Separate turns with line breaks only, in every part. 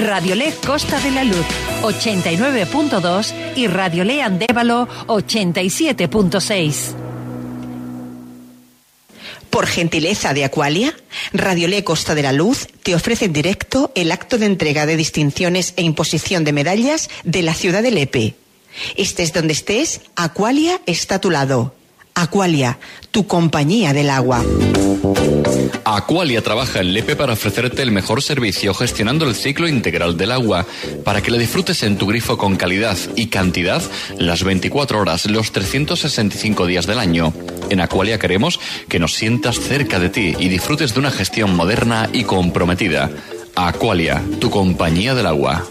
Radiolé Costa de la Luz 89.2 y Radiolé Andévalo 87.6.
Por gentileza de Aqualia, Radiolé Costa de la Luz te ofrece en directo el acto de entrega de distinciones e imposición de medallas de la ciudad de Lepe. Estés donde estés, Aqualia está a tu lado. Aqualia, tu compañía del agua.
Aqualia trabaja en Lepe para ofrecerte el mejor servicio gestionando el ciclo integral del agua, para que le disfrutes en tu grifo con calidad y cantidad las 24 horas, los 365 días del año. En Aqualia queremos que nos sientas cerca de ti y disfrutes de una gestión moderna y comprometida. Aqualia, tu compañía del agua.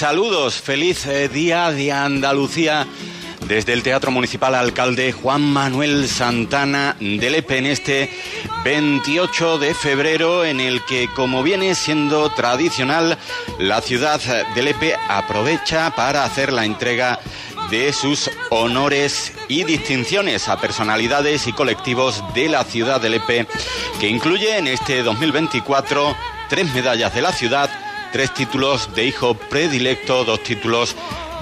Saludos. Feliz eh, día de Andalucía desde el Teatro Municipal Alcalde Juan Manuel Santana de Lepe en este 28 de febrero en el que, como viene siendo tradicional, la ciudad de Lepe aprovecha para hacer la entrega de sus honores y distinciones a personalidades y colectivos de la ciudad de Lepe, que incluye en este 2024 tres medallas de la ciudad tres títulos de hijo predilecto, dos títulos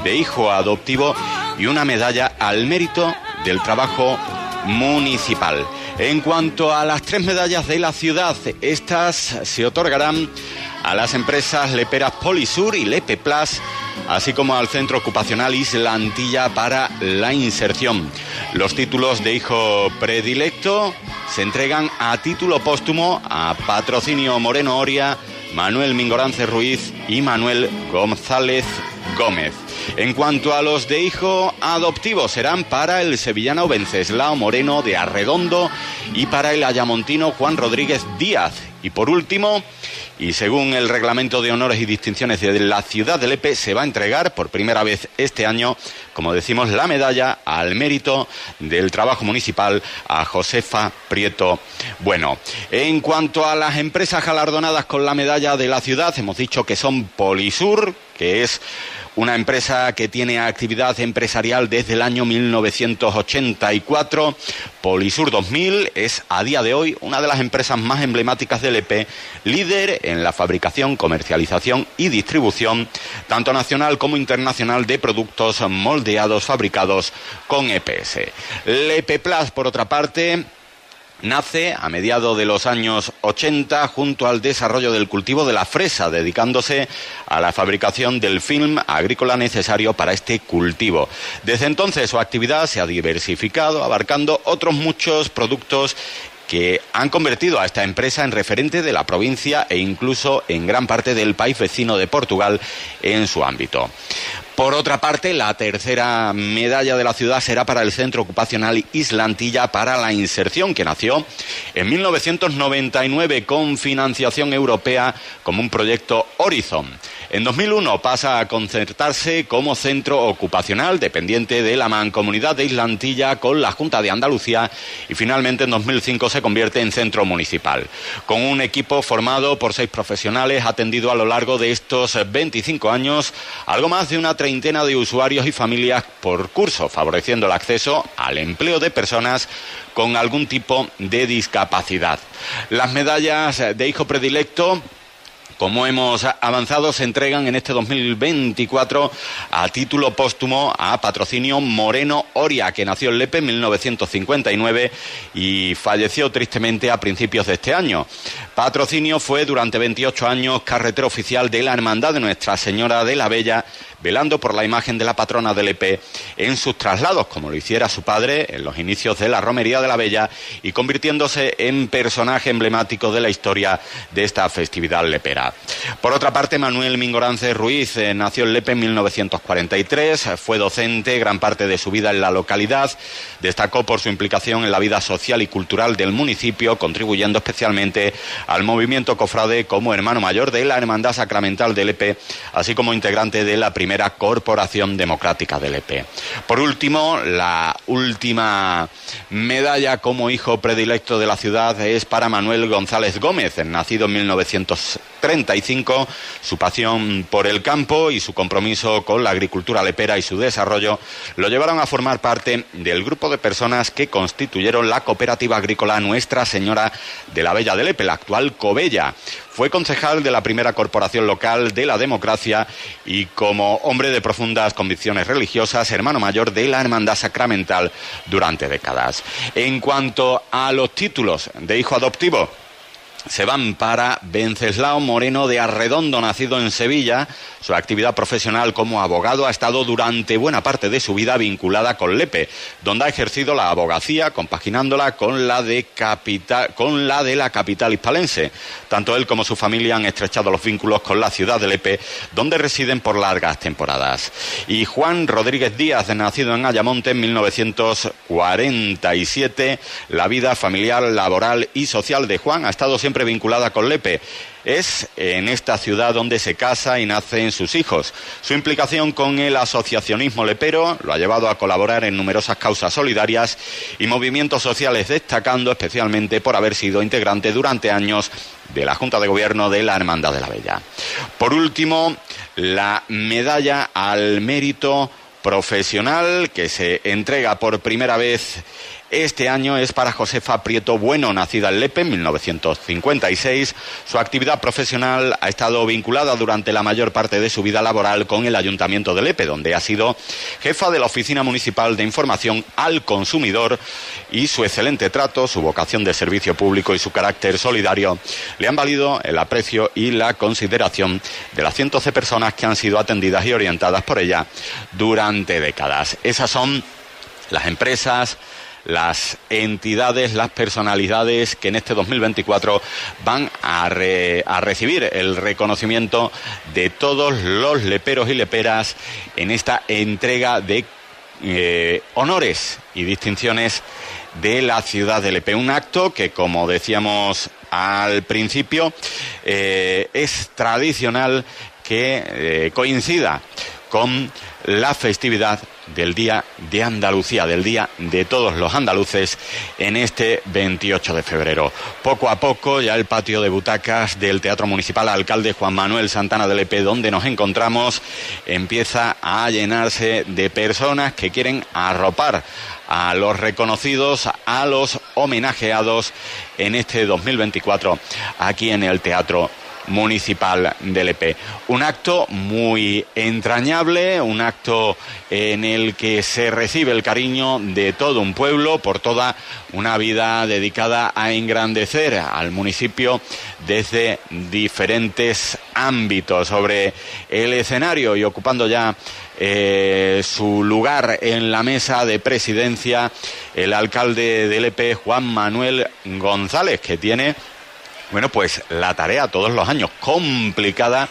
de hijo adoptivo y una medalla al mérito del trabajo municipal. En cuanto a las tres medallas de la ciudad, estas se otorgarán a las empresas Leperas Polisur y Lepe Plus, así como al Centro Ocupacional Isla Antilla para la inserción. Los títulos de hijo predilecto se entregan a título póstumo a Patrocinio Moreno Oria, Manuel Mingorance Ruiz y Manuel González Gómez. En cuanto a los de hijo adoptivo, serán para el sevillano Venceslao Moreno de Arredondo y para el ayamontino Juan Rodríguez Díaz. Y por último, y según el reglamento de honores y distinciones de la ciudad de Lepe, se va a entregar por primera vez este año, como decimos, la medalla al mérito del trabajo municipal a Josefa Prieto Bueno. En cuanto a las empresas galardonadas con la medalla de la ciudad, hemos dicho que son Polisur, que es una empresa que tiene actividad empresarial desde el año 1984. Polisur 2000 es a día de hoy una de las empresas más emblemáticas del EP, líder en la fabricación, comercialización y distribución, tanto nacional como internacional, de productos moldeados fabricados con EPS. El EP Plus, por otra parte, nace a mediados de los años 80 junto al desarrollo del cultivo de la fresa, dedicándose a la fabricación del film agrícola necesario para este cultivo. Desde entonces su actividad se ha diversificado, abarcando otros muchos productos que han convertido a esta empresa en referente de la provincia e incluso en gran parte del país vecino de Portugal en su ámbito. Por otra parte, la tercera medalla de la ciudad será para el Centro Ocupacional Islantilla para la Inserción, que nació en 1999 con financiación europea como un proyecto Horizon. En 2001 pasa a concertarse como centro ocupacional dependiente de la Mancomunidad de Islantilla con la Junta de Andalucía y finalmente en 2005 se convierte en centro municipal. Con un equipo formado por seis profesionales atendido a lo largo de estos 25 años, algo más de una treintena de usuarios y familias por curso, favoreciendo el acceso al empleo de personas con algún tipo de discapacidad. Las medallas de hijo predilecto como hemos avanzado, se entregan en este 2024 a título póstumo a patrocinio Moreno Oria, que nació en Lepe en 1959 y falleció tristemente a principios de este año. Patrocinio fue durante 28 años carretera oficial de la Hermandad de Nuestra Señora de la Bella velando por la imagen de la patrona del EP en sus traslados, como lo hiciera su padre en los inicios de la Romería de la Bella y convirtiéndose en personaje emblemático de la historia de esta festividad lepera. Por otra parte, Manuel Mingorance Ruiz eh, nació en Lepe en 1943, fue docente gran parte de su vida en la localidad, destacó por su implicación en la vida social y cultural del municipio, contribuyendo especialmente al movimiento cofrade como hermano mayor de la Hermandad Sacramental del Lepe, así como integrante de la primera primera corporación democrática del EP. Por último, la última medalla como hijo predilecto de la ciudad es para Manuel González Gómez, nacido en 1935. Su pasión por el campo y su compromiso con la agricultura lepera y su desarrollo lo llevaron a formar parte del grupo de personas que constituyeron la cooperativa agrícola Nuestra Señora de la Bella de Lepe, la actual Cobella. Fue concejal de la primera corporación local de la democracia y como hombre de profundas convicciones religiosas, hermano mayor de la Hermandad Sacramental durante décadas. En cuanto a los títulos de hijo adoptivo, se van para Venceslao Moreno de Arredondo, nacido en Sevilla. Su actividad profesional como abogado ha estado durante buena parte de su vida vinculada con Lepe, donde ha ejercido la abogacía, compaginándola con la de, con la, de la capital hispalense. Tanto él como su familia han estrechado los vínculos con la ciudad de Lepe, donde residen por largas temporadas. Y Juan Rodríguez Díaz, nacido en Ayamonte en 1947, la vida familiar, laboral y social de Juan ha estado siempre vinculada con Lepe. Es en esta ciudad donde se casa y nacen sus hijos. Su implicación con el asociacionismo lepero lo ha llevado a colaborar en numerosas causas solidarias y movimientos sociales, destacando especialmente por haber sido integrante durante años de la Junta de Gobierno de la Hermandad de la Bella. Por último, la medalla al mérito profesional que se entrega por primera vez este año es para Josefa Prieto Bueno, nacida en Lepe en 1956. Su actividad profesional ha estado vinculada durante la mayor parte de su vida laboral con el Ayuntamiento de Lepe, donde ha sido jefa de la Oficina Municipal de Información al Consumidor y su excelente trato, su vocación de servicio público y su carácter solidario le han valido el aprecio y la consideración de las cientos de personas que han sido atendidas y orientadas por ella durante décadas. Esas son las empresas, las entidades, las personalidades que en este 2024 van a, recibir el reconocimiento de todos los leperos y leperas en esta entrega de eh, honores y distinciones de la ciudad de Lepe. Un acto que, como decíamos al principio, eh, es tradicional que eh, coincida con la festividad del Día de Andalucía, del Día de todos los andaluces en este 28 de febrero. Poco a poco ya el patio de butacas del Teatro Municipal Alcalde Juan Manuel Santana del EP, donde nos encontramos, empieza a llenarse de personas que quieren arropar a los reconocidos, a los homenajeados en este 2024 aquí en el Teatro municipal del EP. Un acto muy entrañable, un acto en el que se recibe el cariño de todo un pueblo por toda una vida dedicada a engrandecer al municipio desde diferentes ámbitos sobre el escenario y ocupando ya eh, su lugar en la mesa de presidencia el alcalde del EP Juan Manuel González que tiene bueno, pues la tarea todos los años complicada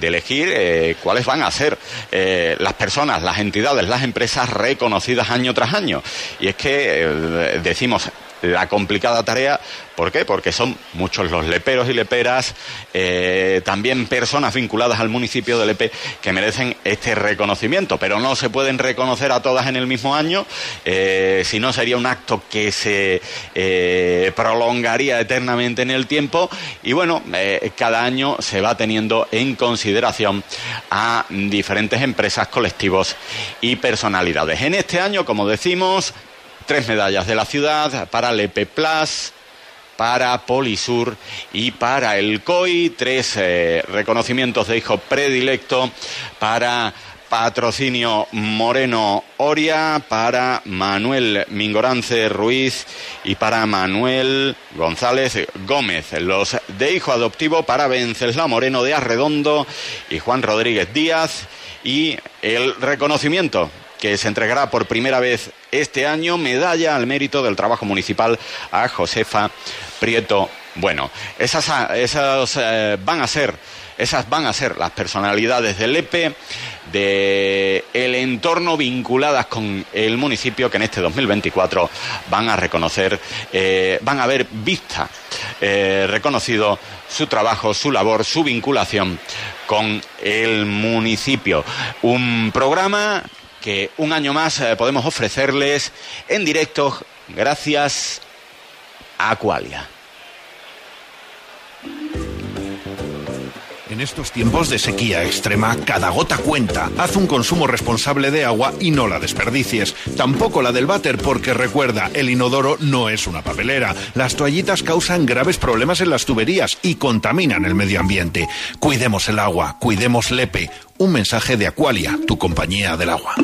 de elegir eh, cuáles van a ser eh, las personas, las entidades, las empresas reconocidas año tras año. Y es que eh, decimos la complicada tarea. ¿Por qué? Porque son muchos los leperos y leperas, eh, también personas vinculadas al municipio de Lepe que merecen este reconocimiento, pero no se pueden reconocer a todas en el mismo año, eh, si no sería un acto que se eh, prolongaría eternamente en el tiempo y bueno, cada año se va teniendo en consideración a diferentes empresas, colectivos y personalidades. En este año, como decimos, tres medallas de la ciudad para Lepe Plus, para Polisur y para el COI, tres eh, reconocimientos de hijo predilecto para Patrocinio Moreno Oria, para Manuel Mingorance Ruiz y para Manuel González Gómez. Los de hijo adoptivo para Venceslao Moreno de Arredondo y Juan Rodríguez Díaz. Y el reconocimiento que se entregará por primera vez este año medalla al mérito del trabajo municipal a Josefa Prieto Bueno. Esas, esas eh, van a ser esas van a ser las personalidades del EPE, del el entorno vinculadas con el municipio que en este 2024 van a reconocer, eh, van a ver vista, eh, reconocido su trabajo, su labor, su vinculación con el municipio. Un programa que un año más podemos ofrecerles en directo gracias Aqualia.
En estos tiempos de sequía extrema, cada gota cuenta. Haz un consumo responsable de agua y no la desperdicies. Tampoco la del váter, porque recuerda, el inodoro no es una papelera. Las toallitas causan graves problemas en las tuberías y contaminan el medio ambiente. Cuidemos el agua, cuidemos Lepe. Un mensaje de Aqualia, tu compañía del agua.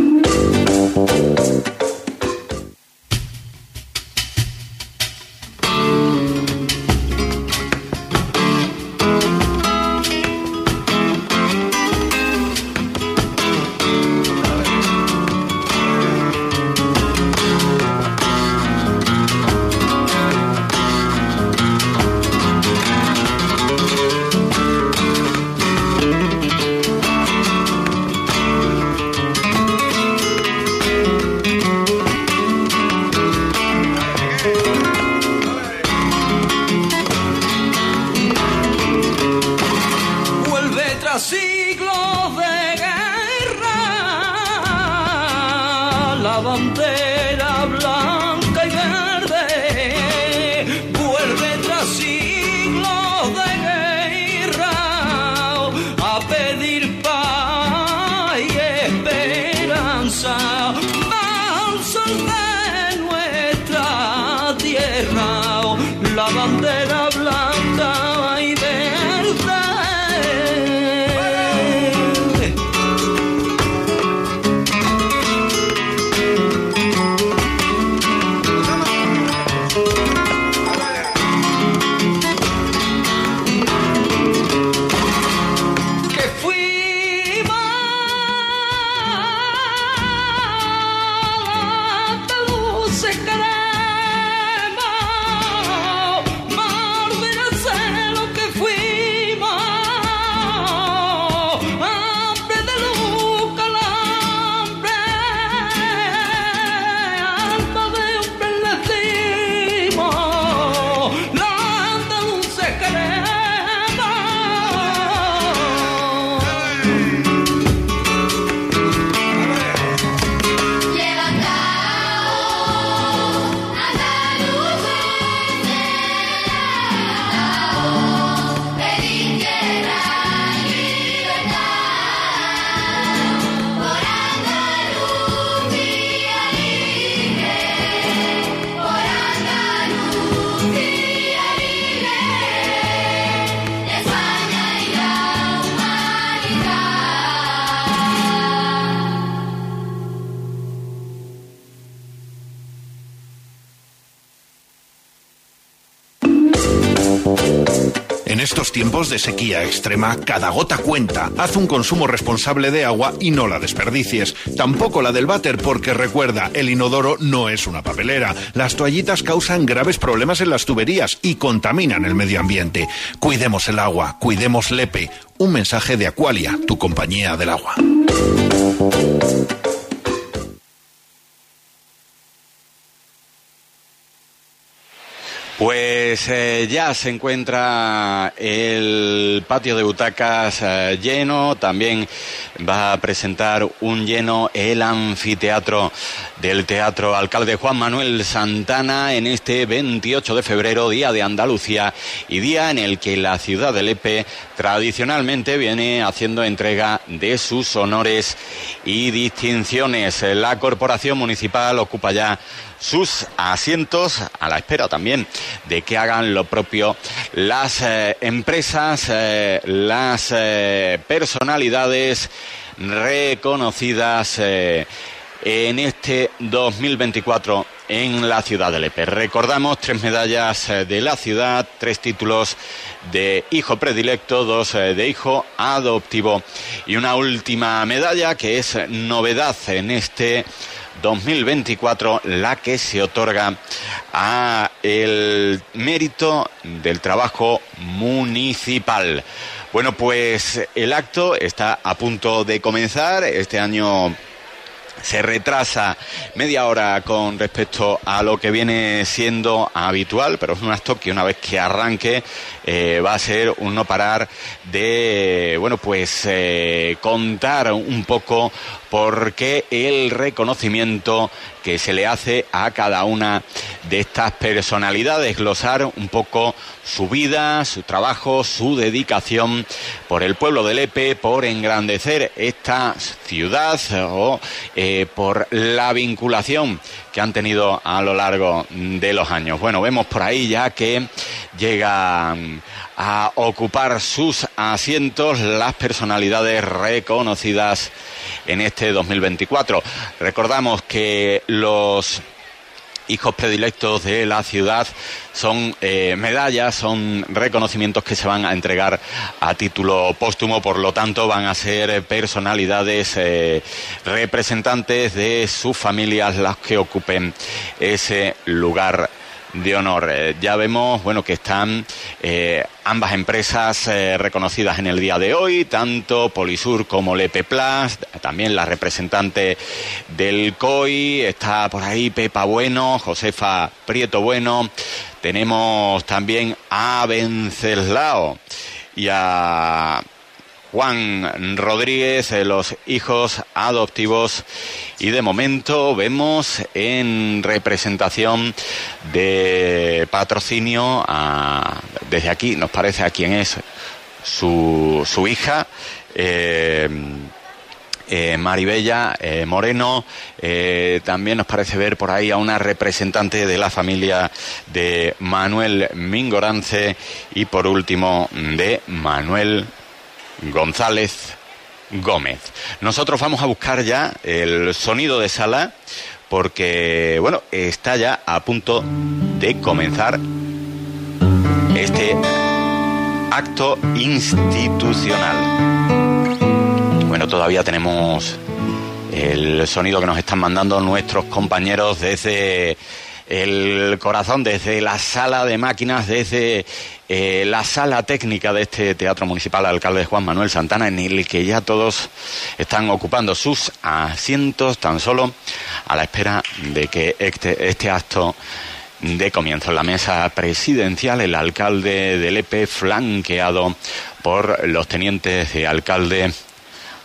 Tiempos de sequía extrema, cada gota cuenta. Haz un consumo responsable de agua y no la desperdicies. Tampoco la del váter, porque recuerda, el inodoro no es una papelera. Las toallitas causan graves problemas en las tuberías y contaminan el medio ambiente. Cuidemos el agua, cuidemos Lepe. Un mensaje de Aqualia, tu compañía del agua.
Pues eh, ya se encuentra el patio de butacas eh, lleno, también va a presentar un lleno el anfiteatro del Teatro Alcalde Juan Manuel Santana en este 28 de febrero, Día de Andalucía y día en el que la ciudad de Lepe tradicionalmente viene haciendo entrega de sus honores y distinciones. La corporación municipal ocupa ya sus asientos a la espera también de que hagan lo propio las eh, empresas, eh, las eh, personalidades reconocidas en este 2024 en la ciudad de Lepe. Recordamos tres medallas de la ciudad, tres títulos de hijo predilecto, dos de hijo adoptivo y una última medalla que es novedad en este 2024 la que se otorga a el mérito del trabajo municipal. Bueno, pues el acto está a punto de comenzar. Este año se retrasa media hora con respecto a lo que viene siendo habitual, pero es un acto que una vez que arranque eh, va a ser un no parar de, bueno, pues eh, contar un poco por qué el reconocimiento que se le hace a cada una de estas personalidades, glosar un poco su vida, su trabajo, su dedicación por el pueblo de Lepe, por engrandecer esta ciudad o eh, por la vinculación que han tenido a lo largo de los años. Bueno, vemos por ahí ya que llegan a ocupar sus asientos las personalidades reconocidas en este 2024. Recordamos que los hijos predilectos de la ciudad. Son eh, medallas, son reconocimientos que se van a entregar a título póstumo, por lo tanto van a ser personalidades eh, representantes de sus familias las que ocupen ese lugar de honor. Eh, ya vemos, bueno, que están eh, ambas empresas eh, reconocidas en el día de hoy, tanto Polisur como Lepe Plus, también la representante del COI, está por ahí Pepa Bueno, Josefa Prieto Bueno, tenemos también a Venceslao y a Juan Rodríguez, eh, los hijos adoptivos y de momento vemos en representación de patrocinio desde aquí, nos parece a quién es su, su hija. Eh, eh, Maribella Moreno. también nos parece ver por ahí a una representante de la familia de Manuel Mingorance y por último de Manuel González Gómez. Nosotros vamos a buscar ya el sonido de sala porque, bueno, está ya a punto de comenzar este acto institucional. Bueno, todavía tenemos el sonido que nos están mandando nuestros compañeros desde el corazón, desde la sala de máquinas, desde eh, la sala técnica de este Teatro Municipal Alcalde Juan Manuel Santana, en el que ya todos están ocupando sus asientos tan solo a la espera de que este, este acto de comienzo. En la mesa presidencial, el alcalde del EPE, flanqueado por los tenientes de alcalde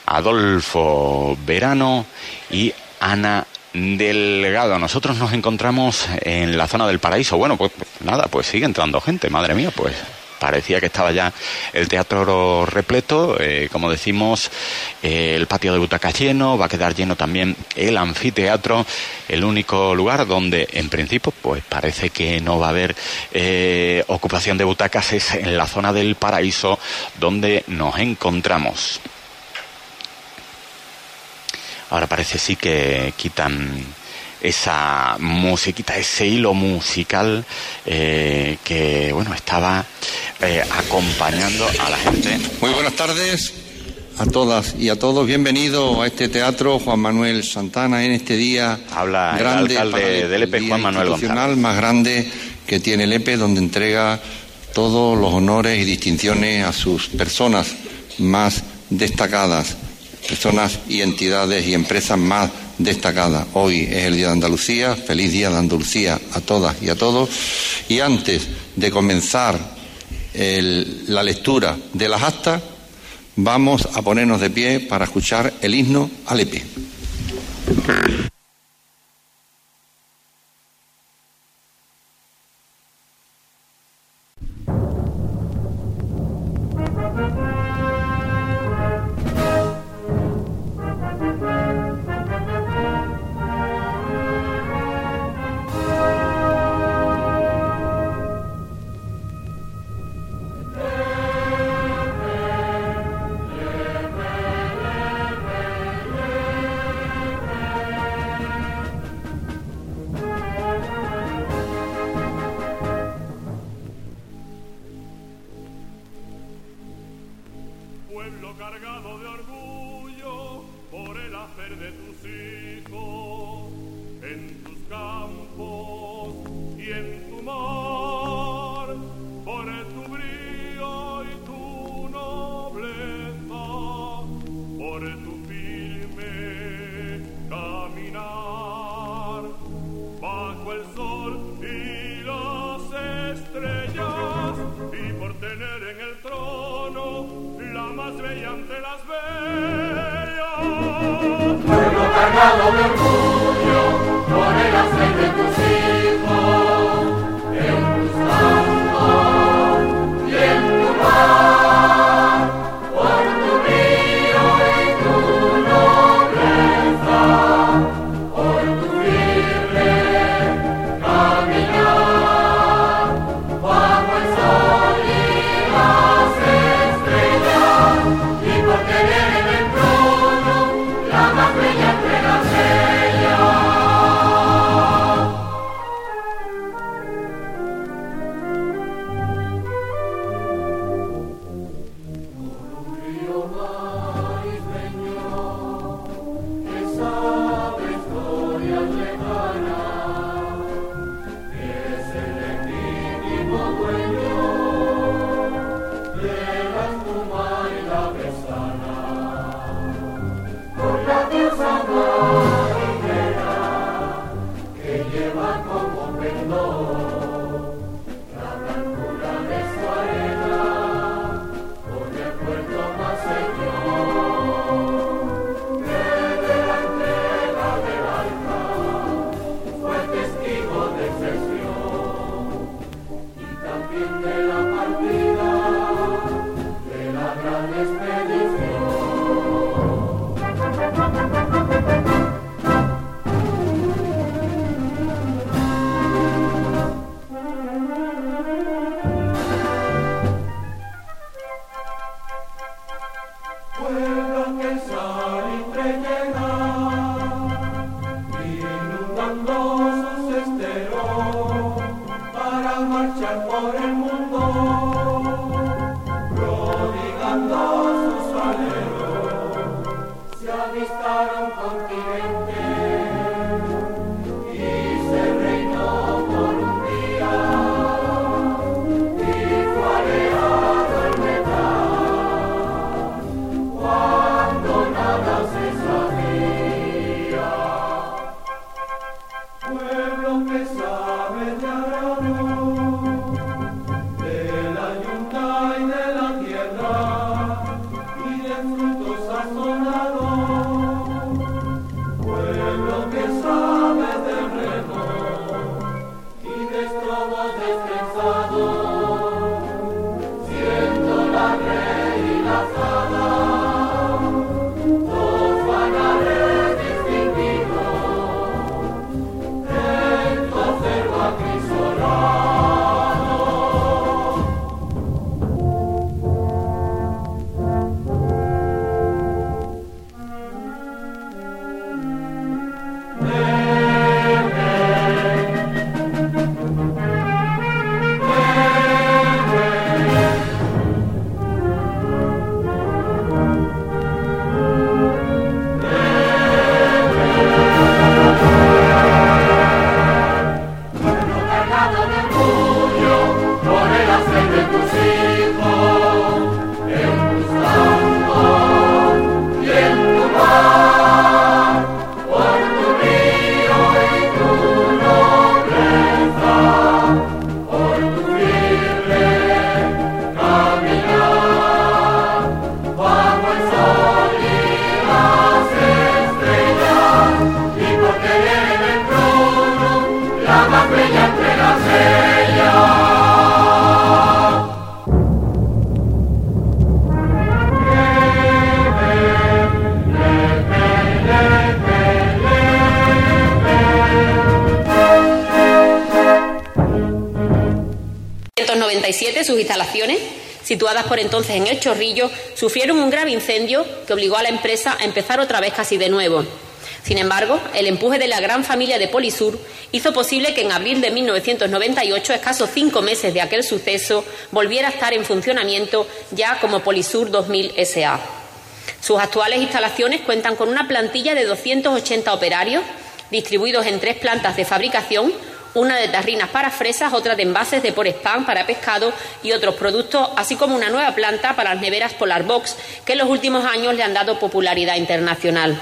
Adolfo Verano y Ana Delgado. Nosotros nos encontramos en la zona del paraíso. Bueno, pues nada, pues sigue entrando gente, madre mía, pues parecía que estaba ya el teatro repleto, eh, como decimos, eh, el patio de butacas lleno, va a quedar lleno también el anfiteatro, el único lugar donde en principio pues parece que no va a haber eh, ocupación de butacas es en la zona del paraíso donde nos encontramos. Ahora parece sí que quitan esa musiquita, ese hilo musical eh, que bueno estaba eh, acompañando a la gente.
Muy buenas tardes a todas y a todos. Bienvenido a este teatro Juan Manuel Santana en este día
Habla grande el alcalde del EPE Juan Manuel
González. más grande que tiene el EPE donde entrega todos los honores y distinciones a sus personas más destacadas personas y entidades y empresas más
destacada. Hoy es el Día de Andalucía, feliz Día de Andalucía a todas y a todos. Y antes de comenzar la lectura de las actas, vamos a ponernos de pie para escuchar el himno Alepe.
pueblo cargado de orgullo por
el hacer de tus hijos en tus campos y en tu mar. Fuego cargado de orgullo, por el aceite de tus hijos.
Por entonces en El Chorrillo, sufrieron un grave incendio que obligó a la empresa a empezar otra vez casi de nuevo. Sin embargo, el empuje de la gran familia de Polisur hizo posible que en abril de 1998, escasos cinco meses de aquel suceso, volviera a estar en funcionamiento ya como Polisur 2000 SA. Sus actuales instalaciones cuentan con una plantilla de 280 operarios distribuidos en tres plantas de fabricación, una de tarrinas para fresas, otra de envases de por spam para pescado y otros productos, así como una nueva planta para las neveras Polar Box, que en los últimos años le han dado popularidad internacional.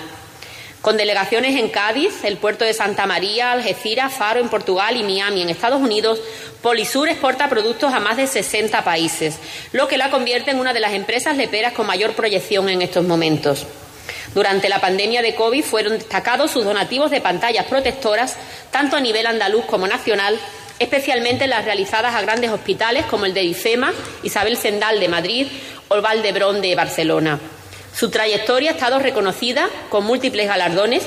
Con delegaciones en Cádiz, el puerto de Santa María, Algeciras, Faro en Portugal y Miami en Estados Unidos, Polisur exporta productos a más de 60 países, lo que la convierte en una de las empresas leperas con mayor proyección en estos momentos. Durante la pandemia de COVID fueron destacados sus donativos de pantallas protectoras, tanto a nivel andaluz como nacional, especialmente las realizadas a grandes hospitales como el de IFEMA, Isabel Sendal de Madrid o Valdebrón de Barcelona. Su trayectoria ha estado reconocida con múltiples galardones,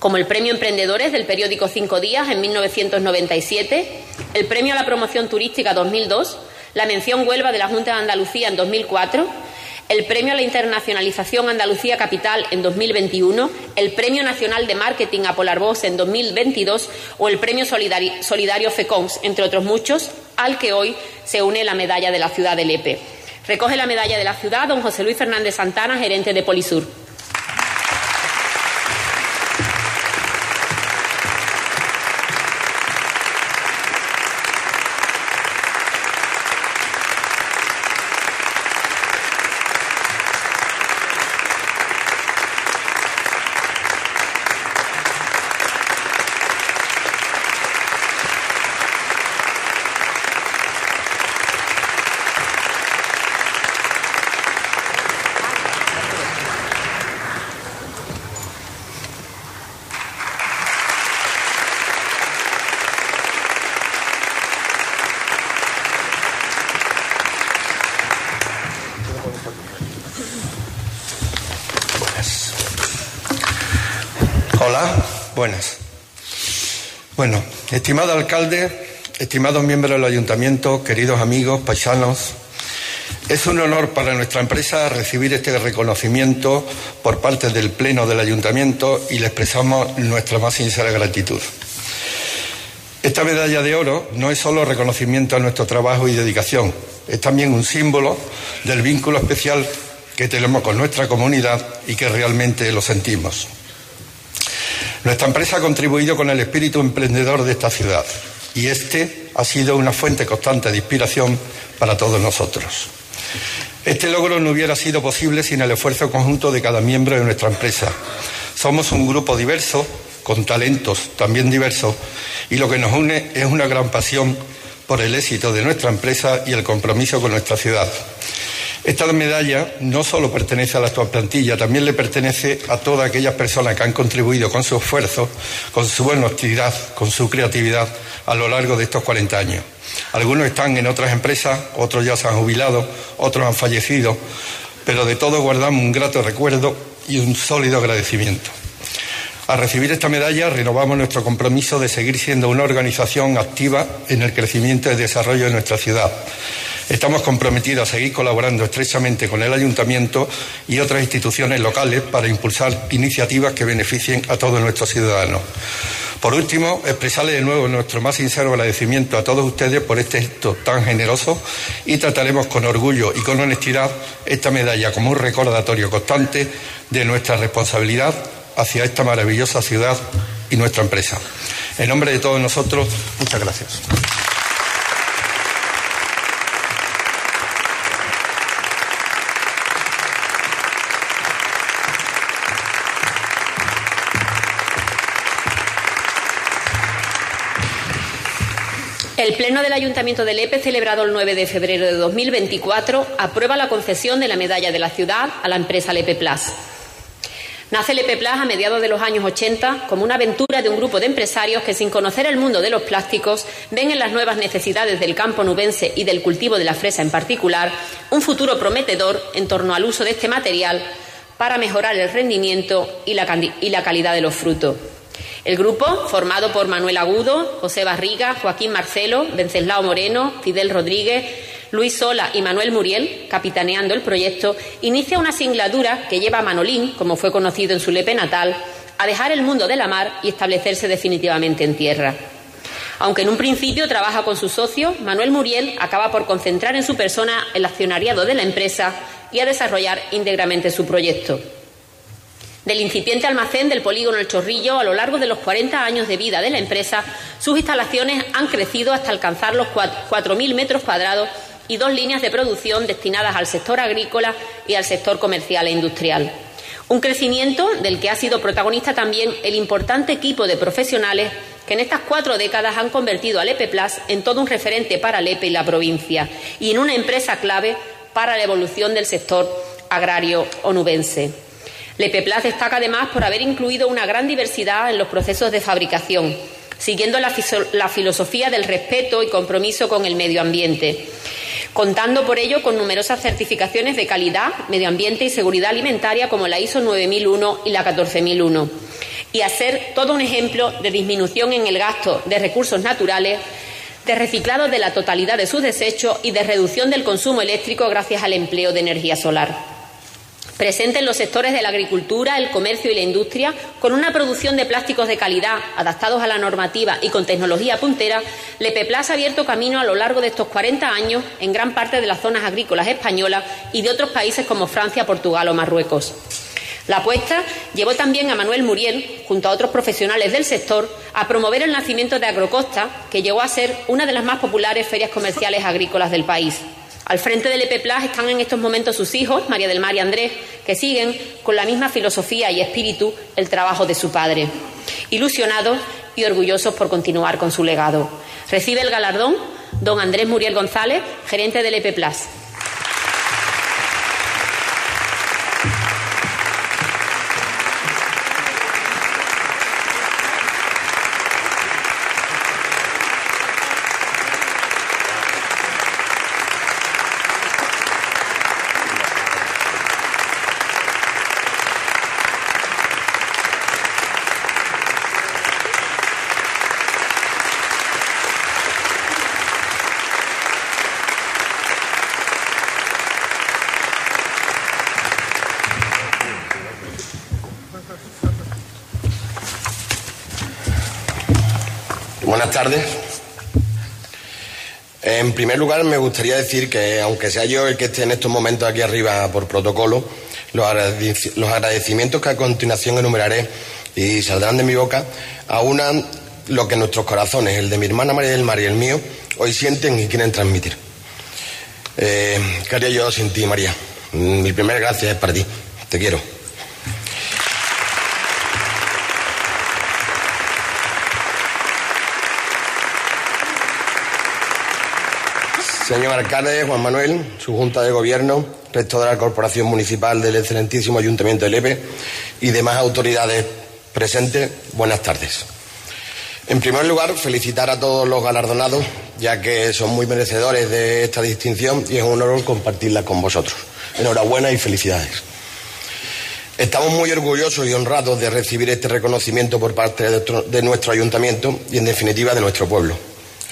como el Premio Emprendedores del periódico Cinco Días en 1997, el Premio a la Promoción Turística 2002, la mención Huelva de la Junta de Andalucía en 2004, el Premio a la Internacionalización Andalucía Capital en 2021, el Premio Nacional de Marketing a Polarvoz en 2022 o el Premio Solidario FECONS, entre otros muchos, al que hoy se une la medalla de la ciudad de Lepe. Recoge la medalla de la ciudad don José Luis Fernández Santana, gerente de Polisur.
Buenas. Bueno, estimado alcalde, estimados miembros del ayuntamiento, queridos amigos, paisanos, es un honor para nuestra empresa recibir este reconocimiento por parte del Pleno del Ayuntamiento y le expresamos nuestra más sincera gratitud. Esta medalla de oro no es solo reconocimiento a nuestro trabajo y dedicación, es también un símbolo del vínculo especial que tenemos con nuestra comunidad y que realmente lo sentimos. Nuestra empresa ha contribuido con el espíritu emprendedor de esta ciudad y este ha sido una fuente constante de inspiración para todos nosotros. Este logro no hubiera sido posible sin el esfuerzo conjunto de cada miembro de nuestra empresa. Somos un grupo diverso, con talentos también diversos, y lo que nos une es una gran pasión por el éxito de nuestra empresa y el compromiso con nuestra ciudad. Esta medalla no solo pertenece a la actual plantilla, también le pertenece a todas aquellas personas que han contribuido con su esfuerzo, con su buena actividad, con su creatividad a lo largo de estos 40 años. Algunos están en otras empresas, otros ya se han jubilado, otros han fallecido, pero de todos guardamos un grato recuerdo y un sólido agradecimiento. Al recibir esta medalla renovamos nuestro compromiso de seguir siendo una organización activa en el crecimiento y desarrollo de nuestra ciudad Estamos comprometidos a seguir colaborando estrechamente con el Ayuntamiento y otras instituciones locales para impulsar iniciativas que beneficien a todos nuestros ciudadanos. Por último, expresarle de nuevo nuestro más sincero agradecimiento a todos ustedes por este gesto tan generoso y trataremos con orgullo y con honestidad esta medalla como un recordatorio constante de nuestra responsabilidad hacia esta maravillosa ciudad y nuestra empresa. En nombre de todos nosotros, muchas gracias.
El Pleno del Ayuntamiento de Lepe, celebrado el 9 de febrero de 2024, aprueba la concesión de la medalla de la ciudad a la empresa Lepe Plus. Nace Lepe Plus a mediados de los años 80 como una aventura de un grupo de empresarios que, sin conocer el mundo de los plásticos, ven en las nuevas necesidades del campo nubense y del cultivo de la fresa en particular un futuro prometedor en torno al uso de este material para mejorar el rendimiento y la, y la calidad de los frutos. El grupo, formado por Manuel Agudo, José Barriga, Joaquín Marcelo, Venceslao Moreno, Fidel Rodríguez, Luis Sola y Manuel Muriel, capitaneando el proyecto, inicia una singladura que lleva a Manolín, como fue conocido en su Lepe natal, a dejar el mundo de la mar y establecerse definitivamente en tierra. Aunque en un principio trabaja con su socio, Manuel Muriel acaba por concentrar en su persona el accionariado de la empresa y a desarrollar íntegramente su proyecto. Del incipiente almacén del polígono El Chorrillo, a lo largo de los 40 años de vida de la empresa, sus instalaciones han crecido hasta alcanzar los 4.000 metros cuadrados y dos líneas de producción destinadas al sector agrícola y al sector comercial e industrial. Un crecimiento del que ha sido protagonista también el importante equipo de profesionales que en estas cuatro décadas han convertido a Lepe Plus en todo un referente para Lepe y la provincia y en una empresa clave para la evolución del sector agrario onubense. Lepeplas destaca además por haber incluido una gran diversidad en los procesos de fabricación, siguiendo la, filosofía del respeto y compromiso con el medio ambiente, contando por ello con numerosas certificaciones de calidad, medio ambiente y seguridad alimentaria como la ISO 9001 y la 14001, y a ser todo un ejemplo de disminución en el gasto de recursos naturales de reciclado de la totalidad de sus desechos y de reducción del consumo eléctrico gracias al empleo de energía solar presente en los sectores de la agricultura, el comercio y la industria, con una producción de plásticos de calidad, adaptados a la normativa y con tecnología puntera, Lepeplas ha abierto camino a lo largo de estos 40 años en gran parte de las zonas agrícolas españolas y de otros países como Francia, Portugal o Marruecos. La apuesta llevó también a Manuel Muriel, junto a otros profesionales del sector, a promover el nacimiento de Agrocosta, que llegó a ser una de las más populares ferias comerciales agrícolas del país. Al frente del EP están en estos momentos sus hijos, María del Mar y Andrés, que siguen con la misma filosofía y espíritu el trabajo de su padre. Ilusionados y orgullosos por continuar con su legado. Recibe el galardón don Andrés Muriel González, gerente del EP
tardes. En primer lugar, me gustaría decir que, aunque sea yo el que esté en estos momentos aquí arriba por protocolo, los agradecimientos que a continuación enumeraré y saldrán de mi boca, aunan lo que nuestros corazones, el de mi hermana María del Mar y el mío, hoy sienten y quieren transmitir. Eh, ¿Qué haría yo sin ti, María? Mi primera gracia es para ti. Te quiero. Señor alcalde Juan Manuel, su Junta de Gobierno, resto de la Corporación Municipal del excelentísimo Ayuntamiento de Lepe y demás autoridades presentes, buenas tardes. En primer lugar, felicitar a todos los galardonados, ya que son muy merecedores de esta distinción y es un honor compartirla con vosotros. Enhorabuena y felicidades. Estamos muy orgullosos y honrados de recibir este reconocimiento por parte de nuestro ayuntamiento y, en definitiva, de nuestro pueblo.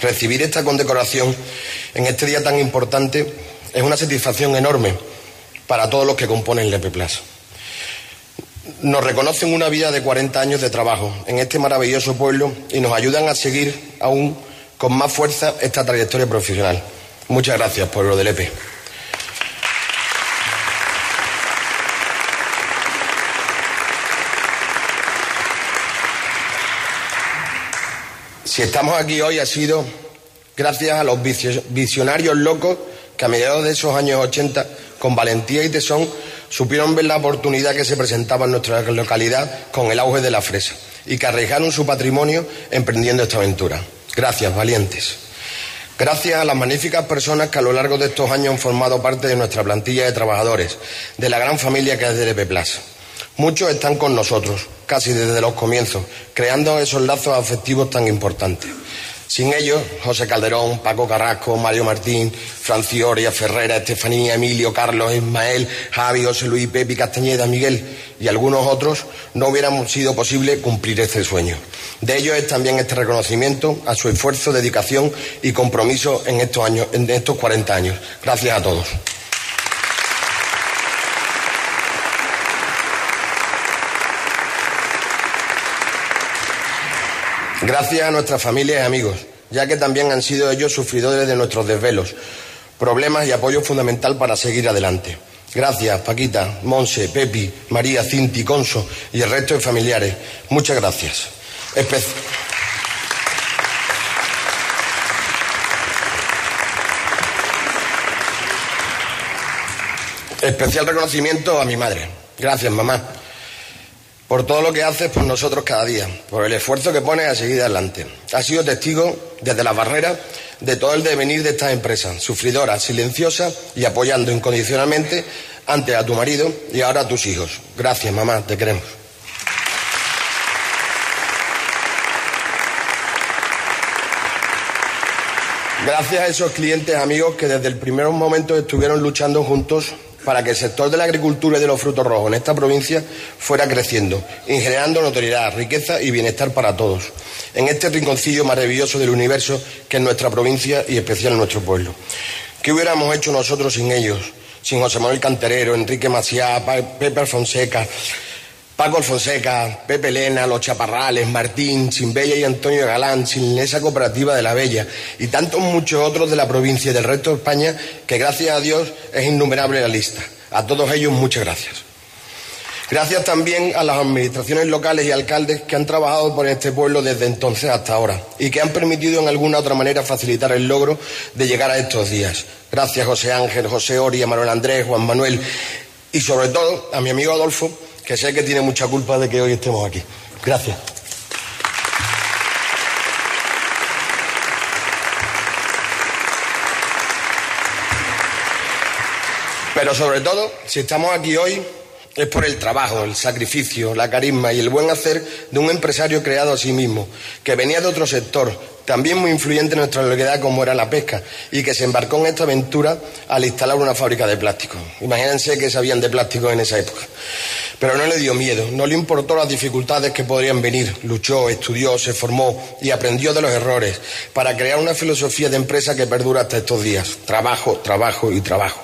Recibir esta condecoración en este día tan importante es una satisfacción enorme para todos los que componen Lepe Plus. Nos reconocen una vida de 40 años de trabajo en este maravilloso pueblo y nos ayudan a seguir aún con más fuerza esta trayectoria profesional. Muchas gracias, pueblo de Lepe. Si estamos aquí hoy ha sido gracias a los visionarios locos que a mediados de esos años 80, con valentía y tesón, supieron ver la oportunidad que se presentaba en nuestra localidad con el auge de la fresa y que arriesgaron su patrimonio emprendiendo esta aventura. Gracias, valientes. Gracias a las magníficas personas que a lo largo de estos años han formado parte de nuestra plantilla de trabajadores, de la gran familia que es DLP Plus. Muchos están con nosotros, casi desde los comienzos, creando esos lazos afectivos tan importantes. Sin ellos, José Calderón, Paco Carrasco, Mario Martín, Francioria, Ferrera, Estefanía, Emilio, Carlos, Ismael, Javi, José Luis, Pepi, Castañeda, Miguel y algunos otros, no hubiéramos sido posible cumplir este sueño. De ello es también este reconocimiento a su esfuerzo, dedicación y compromiso en estos años, en estos 40 años. Gracias a todos. Gracias a nuestras familias y amigos, ya que también han sido ellos sufridores de nuestros desvelos, problemas y apoyo fundamental para seguir adelante. Gracias, Paquita, Monse, Pepi, María, Cinti, Conso y el resto de familiares. Muchas gracias. Especial reconocimiento a mi madre. Gracias, mamá por todo lo que haces por nosotros cada día, por el esfuerzo que pones a seguir adelante. Has sido testigo desde las barreras de todo el devenir de esta empresa, sufridora, silenciosa y apoyando incondicionalmente antes a tu marido y ahora a tus hijos. Gracias, mamá, te queremos. Gracias a esos clientes amigos que desde el primer momento estuvieron luchando juntos para que el sector de la agricultura y de los frutos rojos en esta provincia fuera creciendo y generando notoriedad, riqueza y bienestar para todos, en este rinconcillo maravilloso del universo que es nuestra provincia y especial nuestro pueblo. ¿Qué hubiéramos hecho nosotros sin ellos? Sin José Manuel Canterero, Enrique Maciá, Pepe Fonseca, Paco Alfonseca, Pepe Lena, Los Chaparrales, Martín, Sinbella y Antonio Galán, sin esa cooperativa de la Bella y tantos muchos otros de la provincia y del resto de España que gracias a Dios es innumerable la lista. A todos ellos muchas gracias. Gracias también a las administraciones locales y alcaldes que han trabajado por este pueblo desde entonces hasta ahora y que han permitido en alguna otra manera facilitar el logro de llegar a estos días. Gracias José Ángel, José Oria, Manuel Andrés, Juan Manuel y sobre todo a mi amigo Adolfo que sé que tiene mucha culpa de que hoy estemos aquí. Gracias. Pero sobre todo, si estamos aquí hoy, es por el trabajo, el sacrificio, la carisma y el buen hacer de un empresario creado a sí mismo, que venía de otro sector, también muy influyente en nuestra localidad como era la pesca, y que se embarcó en esta aventura al instalar una fábrica de plástico. Imagínense que sabían de plástico en esa época. Pero no le dio miedo, no le importó las dificultades que podrían venir. Luchó, estudió, se formó y aprendió de los errores para crear una filosofía de empresa que perdura hasta estos días. Trabajo, trabajo y trabajo.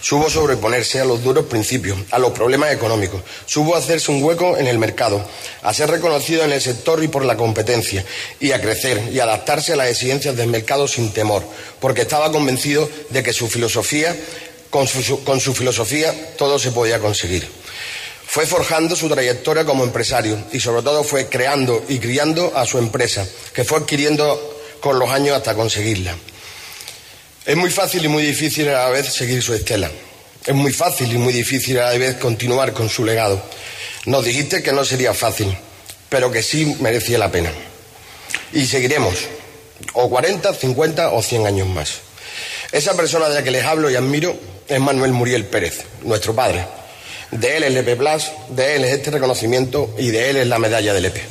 Subo sobreponerse a los duros principios, a los problemas económicos. Subo hacerse un hueco en el mercado, a ser reconocido en el sector y por la competencia, y a crecer y adaptarse a las exigencias del mercado sin temor, porque estaba convencido de que su filosofía, con su, con su filosofía todo se podía conseguir. Fue forjando su trayectoria como empresario y sobre todo fue creando y criando a su empresa, que fue adquiriendo con los años hasta conseguirla. Es muy fácil y muy difícil a la vez seguir su estela. Es muy fácil y muy difícil a la vez continuar con su legado. Nos dijiste que no sería fácil, pero que sí merecía la pena. Y seguiremos, o 40, 50 o 100 años más. Esa persona de la que les hablo y admiro es Manuel Muriel Pérez, nuestro padre de él es Lepe Plus, de él es este reconocimiento y de él es la medalla de Lepe.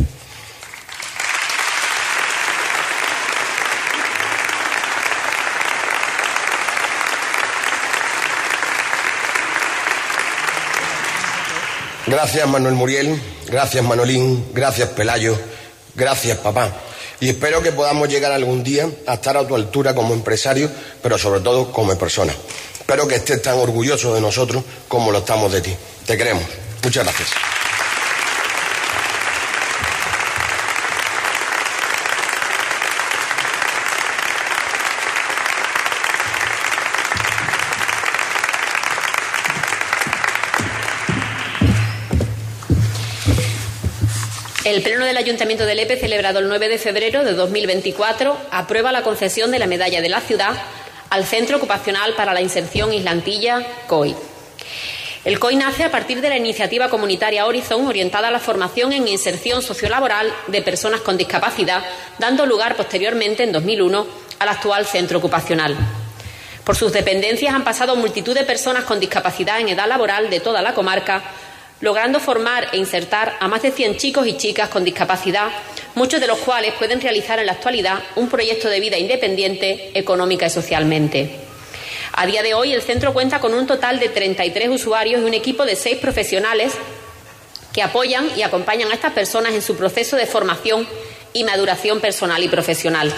Gracias Manuel Muriel, gracias Manolín, gracias Pelayo, gracias papá. Y espero que podamos llegar algún día a estar a tu altura como empresario, pero sobre todo como persona. Espero que estés tan orgulloso de nosotros como lo estamos de ti. Te queremos. Muchas gracias.
El Pleno del Ayuntamiento de Lepe, celebrado el 9 de febrero de 2024, aprueba la concesión de la Medalla de la Ciudad al Centro Ocupacional para la Inserción Islantilla, COI. El COI nace a partir de la iniciativa comunitaria Horizon orientada a la formación en inserción sociolaboral de personas con discapacidad, dando lugar posteriormente, en 2001, al actual centro ocupacional. Por sus dependencias han pasado multitud de personas con discapacidad en edad laboral de toda la comarca, logrando formar e insertar a más de 100 chicos y chicas con discapacidad muchos de los cuales pueden realizar en la actualidad un proyecto de vida independiente, económica y socialmente. A día de hoy, el centro cuenta con un total de 33 usuarios y un equipo de seis profesionales que apoyan y acompañan a estas personas en su proceso de formación y maduración personal y profesional.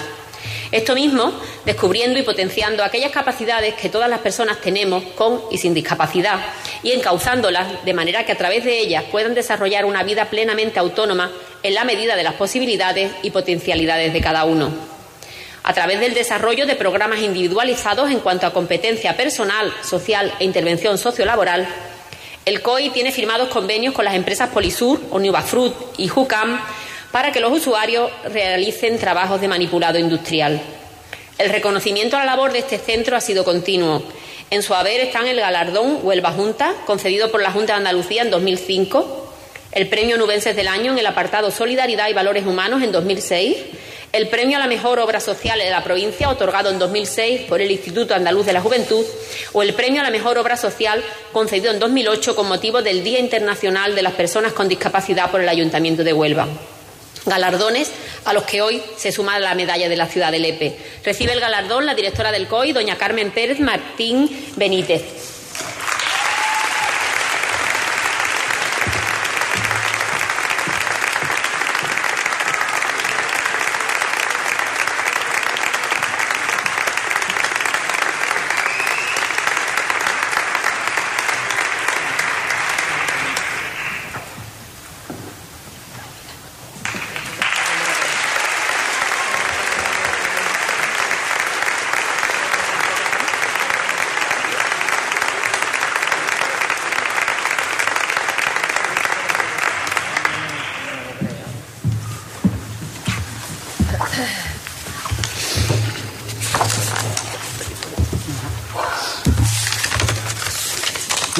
Esto mismo, descubriendo y potenciando aquellas capacidades que todas las personas tenemos con y sin discapacidad y encauzándolas de manera que a través de ellas puedan desarrollar una vida plenamente autónoma en la medida de las posibilidades y potencialidades de cada uno. A través del desarrollo de programas individualizados en cuanto a competencia personal, social e intervención sociolaboral, el COI tiene firmados convenios con las empresas Polisur, Onibafrut y Jucam para que los usuarios realicen trabajos de manipulado industrial. El reconocimiento a la labor de este centro ha sido continuo. En su haber están el galardón Huelva Junta, concedido por la Junta de Andalucía en 2005, el Premio Nubenses del Año en el apartado Solidaridad y Valores Humanos en 2006, el Premio a la Mejor Obra Social de la provincia, otorgado en 2006 por el Instituto Andaluz de la Juventud, o el Premio a la Mejor Obra Social, concedido en 2008 con motivo del Día Internacional de las Personas con Discapacidad por el Ayuntamiento de Huelva galardones a los que hoy se suma la medalla de la ciudad de Lepe. Recibe el galardón la directora del COI, doña Carmen Pérez Martín Benítez.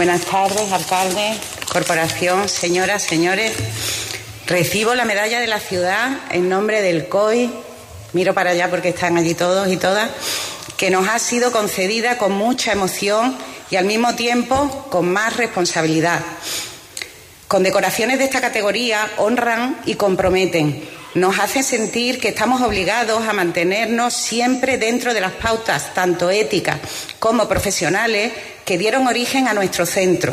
Buenas tardes, alcalde, corporación, señoras, señores. Recibo la medalla de la ciudad en nombre del COI, miro para allá porque están allí todos y todas, que nos ha sido concedida con mucha emoción y al mismo tiempo con más responsabilidad. Con decoraciones de esta categoría honran y comprometen, nos hace sentir que estamos obligados a mantenernos siempre dentro de las pautas, tanto éticas como profesionales, que dieron origen a nuestro centro.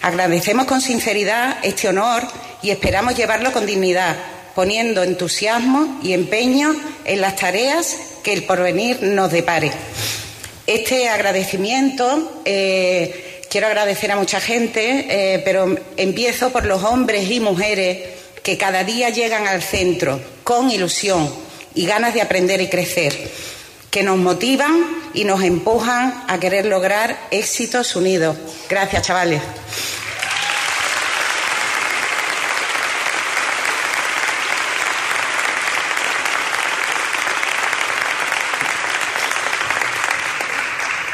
Agradecemos con sinceridad este honor y esperamos llevarlo con dignidad, poniendo entusiasmo y empeño en las tareas que el porvenir nos depare. Este agradecimiento eh, quiero agradecer a mucha gente, eh, pero empiezo por los hombres y mujeres que cada día llegan al centro con ilusión y ganas de aprender y crecer que nos motivan y nos empujan a querer lograr éxitos unidos. Gracias, chavales.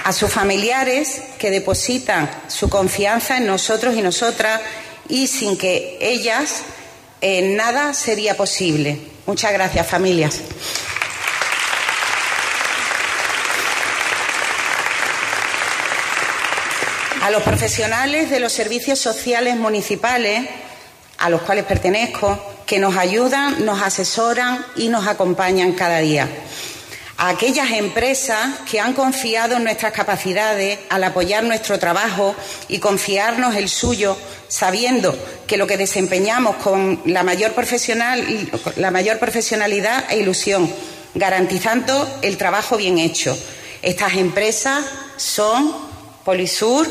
a sus familiares que depositan su confianza en nosotros y nosotras y sin que ellas nada sería posible. Muchas gracias, familias. a los profesionales de los servicios sociales municipales, a los cuales pertenezco, que nos ayudan, nos asesoran y nos acompañan cada día. Aquellas empresas que han confiado en nuestras capacidades al apoyar nuestro trabajo y confiarnos el suyo, sabiendo que lo que desempeñamos con la mayor, profesional, la mayor profesionalidad e ilusión, garantizando el trabajo bien hecho. Estas empresas son Polisur,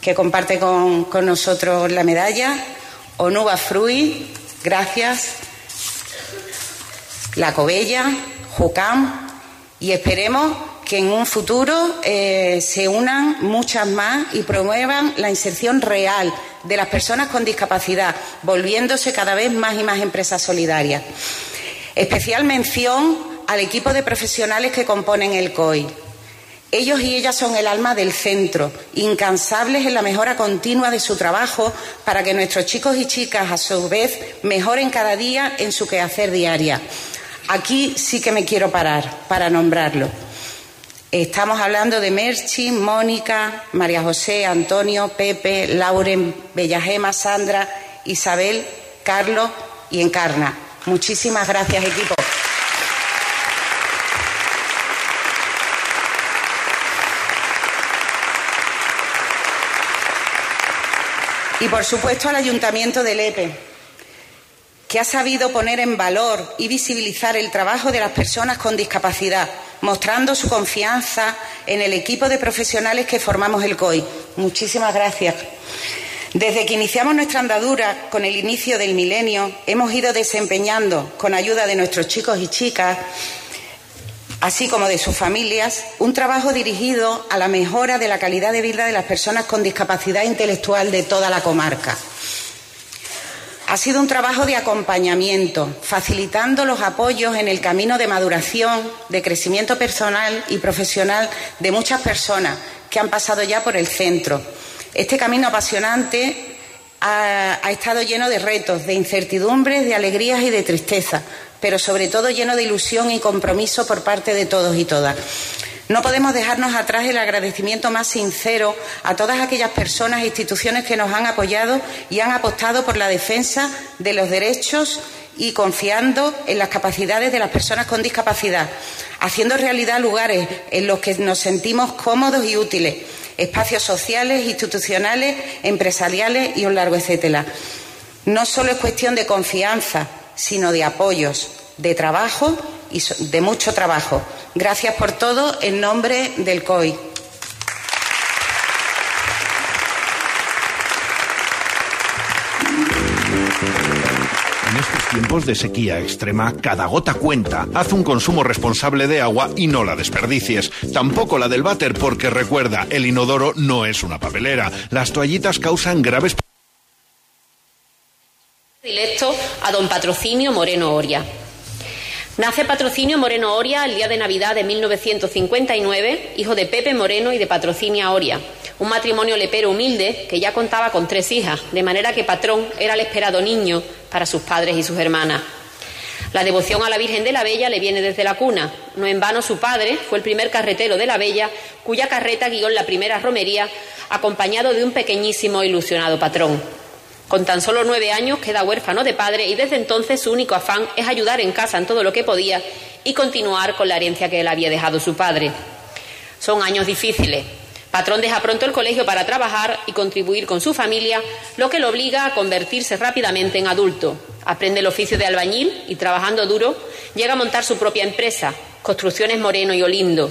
que comparte con, nosotros la medalla, Onuba Frui, gracias, La Cobella, Jucam, y esperemos que en un futuro eh, se unan muchas más y promuevan la inserción real de las personas con discapacidad, volviéndose cada vez más y más empresas solidarias. Especial mención al equipo de profesionales que componen el COI ellos y ellas son el alma del centro, incansables en la mejora continua de su trabajo para que nuestros chicos y chicas, a su vez, mejoren cada día en su quehacer diaria. Aquí sí que me quiero parar para nombrarlo. Estamos hablando de Merchi, Mónica, María José, Antonio, Pepe, Lauren, Bellajema, Sandra, Isabel, Carlos y Encarna. Muchísimas gracias, equipo. Y por supuesto al Ayuntamiento de Lepe, que ha sabido poner en valor y visibilizar el trabajo de las personas con discapacidad, mostrando su confianza en el equipo de profesionales que formamos el COI. Muchísimas gracias. Desde que iniciamos nuestra andadura con el inicio del milenio, hemos ido desempeñando, con ayuda de nuestros chicos y chicas, así como de sus familias, un trabajo dirigido a la mejora de la calidad de vida de las personas con discapacidad intelectual de toda la comarca. Ha sido un trabajo de acompañamiento, facilitando los apoyos en el camino de maduración, de crecimiento personal y profesional de muchas personas que han pasado ya por el centro. Este camino apasionante ha, estado lleno de retos, de incertidumbres, de alegrías y de tristeza, pero sobre todo lleno de ilusión y compromiso por parte de todos y todas. No podemos dejarnos atrás el agradecimiento más sincero a todas aquellas personas e instituciones que nos han apoyado y han apostado por la defensa de los derechos y confiando en las capacidades de las personas con discapacidad, haciendo realidad lugares en los que nos sentimos cómodos y útiles, espacios sociales, institucionales, empresariales y un largo etcétera. No solo es cuestión de confianza, sino de apoyos, de trabajo y de mucho trabajo. Gracias por todo en nombre del COI.
En estos tiempos de sequía extrema, cada gota cuenta. Haz un consumo responsable de agua y no la desperdicies. Tampoco la del váter porque recuerda, el inodoro no es una papelera. Las toallitas causan graves
Directo a don Patrocinio Moreno Oria. Nace Patrocinio Moreno Oria el día de Navidad de 1959, hijo de Pepe Moreno y de Patrocinia Oria, un matrimonio lepero humilde que ya contaba con tres hijas, de manera que Patrón era el esperado niño para sus padres y sus hermanas. La devoción a la Virgen de la Bella le viene desde la cuna. No en vano su padre fue el primer carretero de la Bella, cuya carreta guió en la primera romería, acompañado de un pequeñísimo e ilusionado patrón. Con tan solo nueve años queda huérfano de padre y desde entonces su único afán es ayudar en casa en todo lo que podía y continuar con la herencia que él había dejado su padre. Son años difíciles. Patrón deja pronto el colegio para trabajar y contribuir con su familia, lo que lo obliga a convertirse rápidamente en adulto. Aprende el oficio de albañil y trabajando duro llega a montar su propia empresa, Construcciones Moreno y Olindo.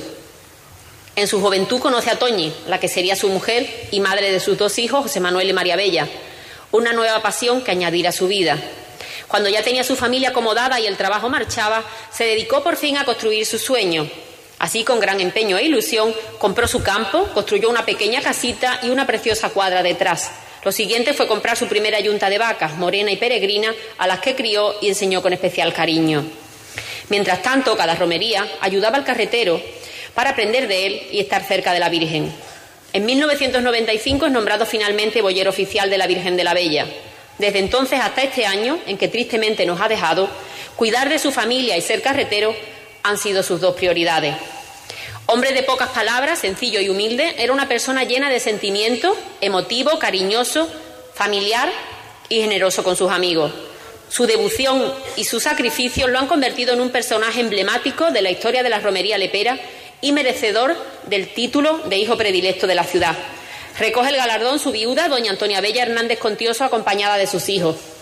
En su juventud conoce a Toñi, la que sería su mujer y madre de sus dos hijos, José Manuel y María Bella una nueva pasión que añadir a su vida. Cuando ya tenía su familia acomodada y el trabajo marchaba, se dedicó por fin a construir su sueño. Así, con gran empeño e ilusión, compró su campo, construyó una pequeña casita y una preciosa cuadra detrás. Lo siguiente fue comprar su primera yunta de vacas, morena y peregrina, a las que crió y enseñó con especial cariño. Mientras tanto, cada romería ayudaba al carretero para aprender de él y estar cerca de la Virgen. En 1995 es nombrado finalmente boyero oficial de la Virgen de la Bella. Desde entonces hasta este año, en que tristemente nos ha dejado, cuidar de su familia y ser carretero han sido sus dos prioridades. Hombre de pocas palabras, sencillo y humilde, era una persona llena de sentimiento, emotivo, cariñoso, familiar y generoso con sus amigos. Su devoción y su sacrificio lo han convertido en un personaje emblemático de la historia de la romería lepera y merecedor del título de hijo predilecto de la ciudad. Recoge el galardón su viuda, doña Antonia Bella Hernández Contioso, acompañada de sus hijos.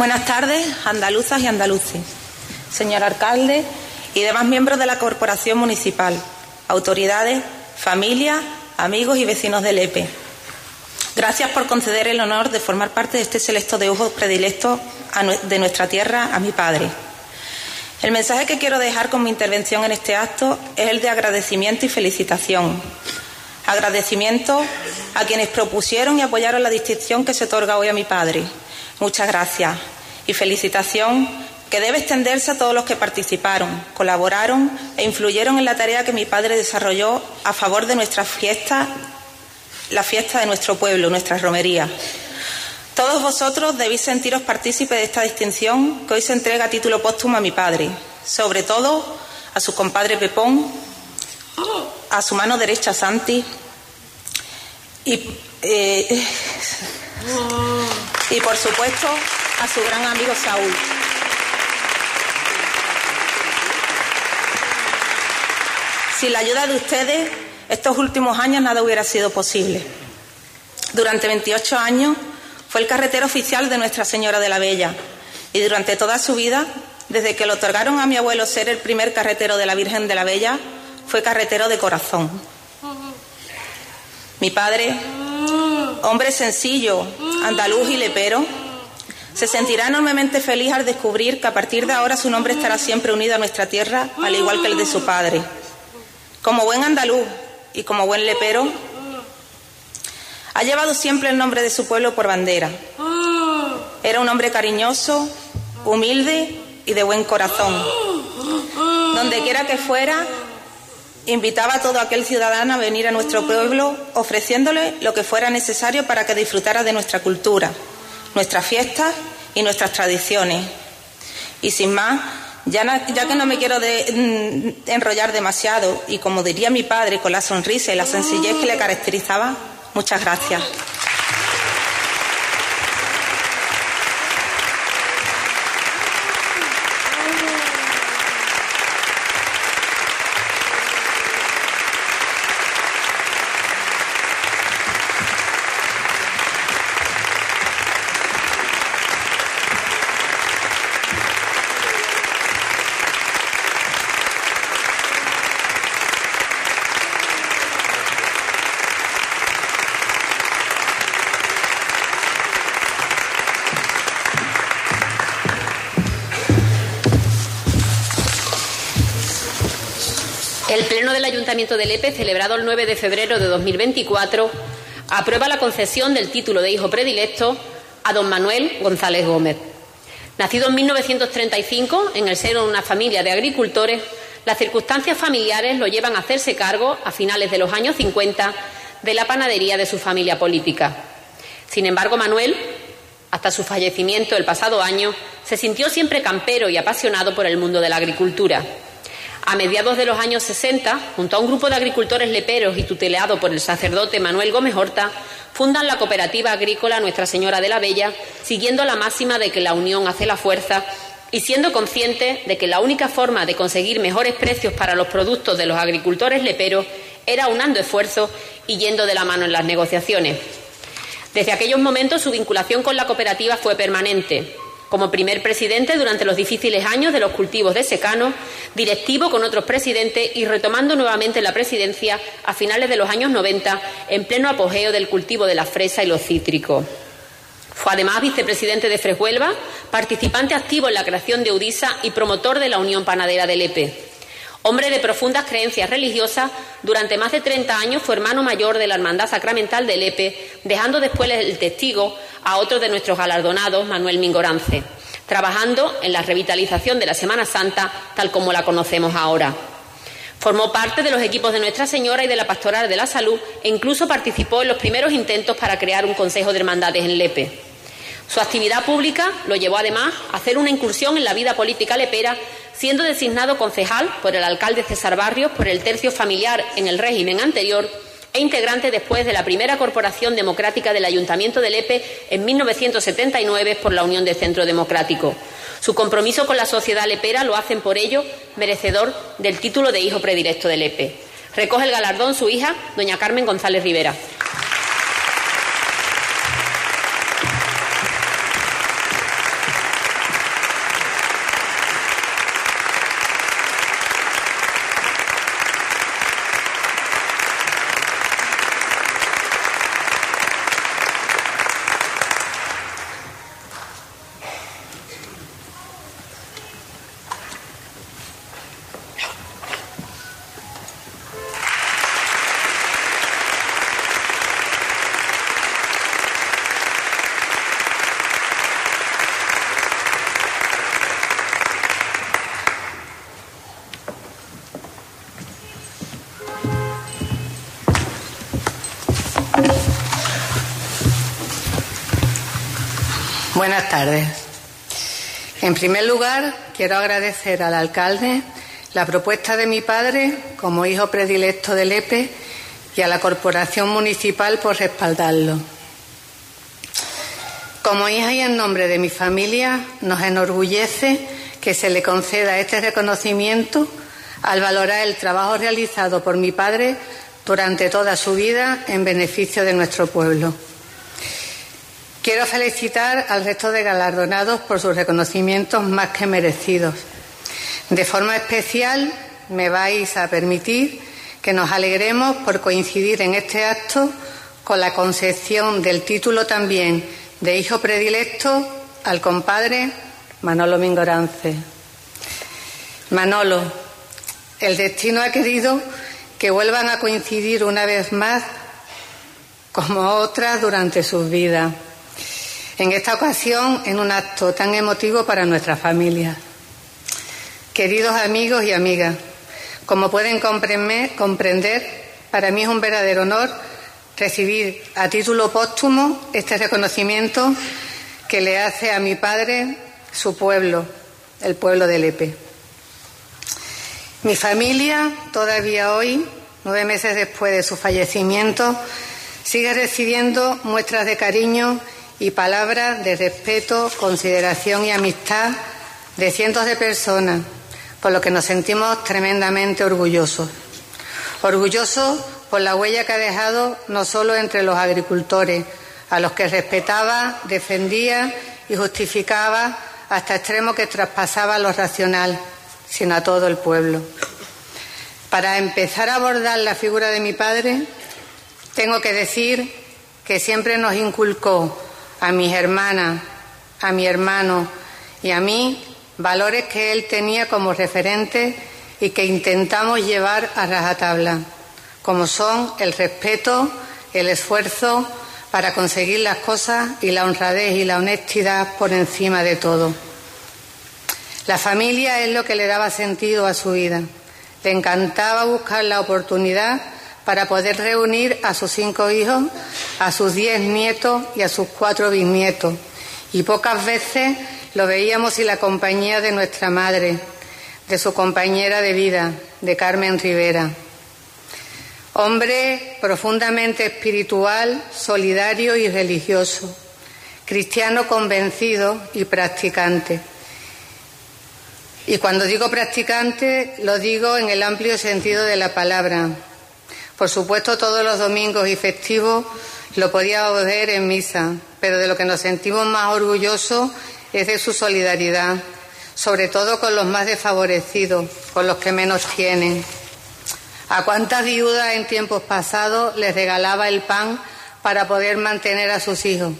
Buenas tardes, andaluzas y andaluces, señor alcalde y demás miembros de la Corporación Municipal, autoridades, familias, amigos y vecinos del EPE. Gracias por conceder el honor de formar parte de este selecto de ojos predilecto de nuestra tierra a mi padre. El mensaje que quiero dejar con mi intervención en este acto es el de agradecimiento y felicitación. Agradecimiento a quienes propusieron y apoyaron la distinción que se otorga hoy a mi padre. Muchas gracias. Y felicitación que debe extenderse a todos los que participaron, colaboraron e influyeron en la tarea que mi padre desarrolló a favor de nuestra fiesta, la fiesta de nuestro pueblo, nuestra romería. Todos vosotros debéis sentiros partícipes de esta distinción que hoy se entrega a título póstumo a mi padre, sobre todo a su compadre Pepón, a su mano derecha Santi y, eh, y por supuesto a su gran amigo Saúl. Sin la ayuda de ustedes, estos últimos años nada hubiera sido posible. Durante 28 años fue el carretero oficial de Nuestra Señora de la Bella y durante toda su vida, desde que le otorgaron a mi abuelo ser el primer carretero de la Virgen de la Bella, fue carretero de corazón. Mi padre, hombre sencillo, andaluz y lepero, se sentirá enormemente feliz al descubrir que a partir de ahora su nombre estará siempre unido a nuestra tierra, al igual que el de su padre. Como buen andaluz y como buen lepero, ha llevado siempre el nombre de su pueblo por bandera. Era un hombre cariñoso, humilde y de buen corazón. Donde quiera que fuera, invitaba a todo aquel ciudadano a venir a nuestro pueblo ofreciéndole lo que fuera necesario para que disfrutara de nuestra cultura, nuestras fiestas y nuestras tradiciones. Y sin más, ya, que no me quiero mm, enrollar demasiado y como diría mi padre con la sonrisa y la sencillez que le caracterizaba, Muchas gracias.
Ayuntamiento de Lepe, celebrado el 9 de febrero de 2024, aprueba la concesión del título de hijo predilecto a don Manuel González Gómez. Nacido en 1935 en el seno de una familia de agricultores, las circunstancias familiares lo llevan a hacerse cargo, a finales de los años 50, de la panadería de su familia política. Sin embargo, Manuel, hasta su fallecimiento el pasado año, se sintió siempre campero y apasionado por el mundo de la agricultura a mediados de los años 60, junto a un grupo de agricultores leperos y tuteleado por el sacerdote Manuel Gómez Horta, fundan la cooperativa agrícola Nuestra Señora de la Bella, siguiendo la máxima de que la unión hace la fuerza y siendo consciente de que la única forma de conseguir mejores precios para los productos de los agricultores leperos era unando esfuerzos y yendo de la mano en las negociaciones. Desde aquellos momentos su vinculación con la cooperativa fue permanente, como primer presidente durante los difíciles años de los cultivos de secano, directivo con otros presidentes y retomando nuevamente la presidencia a finales de los años 90 en pleno apogeo del cultivo de la fresa y los cítricos. Fue además vicepresidente de Freshuelva, participante activo en la creación de Udisa y promotor de la Unión Panadera del EPE. Hombre de profundas creencias religiosas, durante más de 30 años fue hermano mayor de la Hermandad Sacramental del EPE, dejando después el testigo a otro de nuestros galardonados, Manuel Mingorance, trabajando en la revitalización de la Semana Santa tal como la conocemos ahora. Formó parte de los equipos de Nuestra Señora y de la Pastoral de la Salud e incluso participó en los primeros intentos para crear un Consejo de Hermandades en Lepe. Su actividad pública lo llevó además a hacer una incursión en la vida política lepera, siendo designado concejal por el alcalde César Barrios por el tercio familiar en el régimen anterior e integrante después de la primera corporación democrática del Ayuntamiento de Lepe en 1979 por la Unión de Centro Democrático. Su compromiso con la sociedad lepera lo hacen por ello merecedor del título de hijo predilecto de Lepe. Recoge el galardón su hija, doña Carmen González Rivera.
Tardes. En primer lugar, quiero agradecer al alcalde la propuesta de mi padre como hijo predilecto del EPE y a la Corporación Municipal por respaldarlo. Como hija y en nombre de mi familia, nos enorgullece que se le conceda este reconocimiento al valorar el trabajo realizado por mi padre durante toda su vida en beneficio de nuestro pueblo. Quiero felicitar al resto de galardonados por sus reconocimientos más que merecidos. De forma especial, me vais a permitir que nos alegremos por coincidir en este acto con la concepción del título también de hijo predilecto al compadre Manolo Mingorance. Manolo, el destino ha querido que vuelvan a coincidir una vez más como otras durante sus vidas en esta ocasión en un acto tan emotivo para nuestra familia. Queridos amigos y amigas, como pueden comprender, para mí es un verdadero honor recibir a título póstumo este reconocimiento que le hace a mi padre su pueblo, el pueblo de Lepe. Mi familia, todavía hoy, nueve meses después de su fallecimiento, sigue recibiendo muestras de cariño y palabras de respeto, consideración y amistad de cientos de personas, por lo que nos sentimos tremendamente orgullosos. Orgullosos por la huella que ha dejado no solo entre los agricultores, a los que respetaba, defendía y justificaba hasta extremo que traspasaba lo racional, sino a todo el pueblo. Para empezar a abordar la figura de mi padre, tengo que decir que siempre nos inculcó a mis hermanas, a mi hermano y a mí valores que él tenía como referente y que intentamos llevar a rajatabla, como son el respeto, el esfuerzo para conseguir las cosas y la honradez y la honestidad por encima de todo. La familia es lo que le daba sentido a su vida. Le encantaba buscar la oportunidad para poder reunir a sus cinco hijos, a sus diez nietos y a sus cuatro bisnietos. Y pocas veces lo veíamos sin la compañía de nuestra madre, de su compañera de vida, de Carmen Rivera. Hombre profundamente espiritual, solidario y religioso, cristiano convencido y practicante. Y cuando digo practicante, lo digo en el amplio sentido de la palabra, por supuesto, todos los domingos y festivos lo podía ver en misa, pero de lo que nos sentimos más orgullosos es de su solidaridad, sobre todo con los más desfavorecidos, con los que menos tienen. ¿A cuántas viudas en tiempos pasados les regalaba el pan para poder mantener a sus hijos?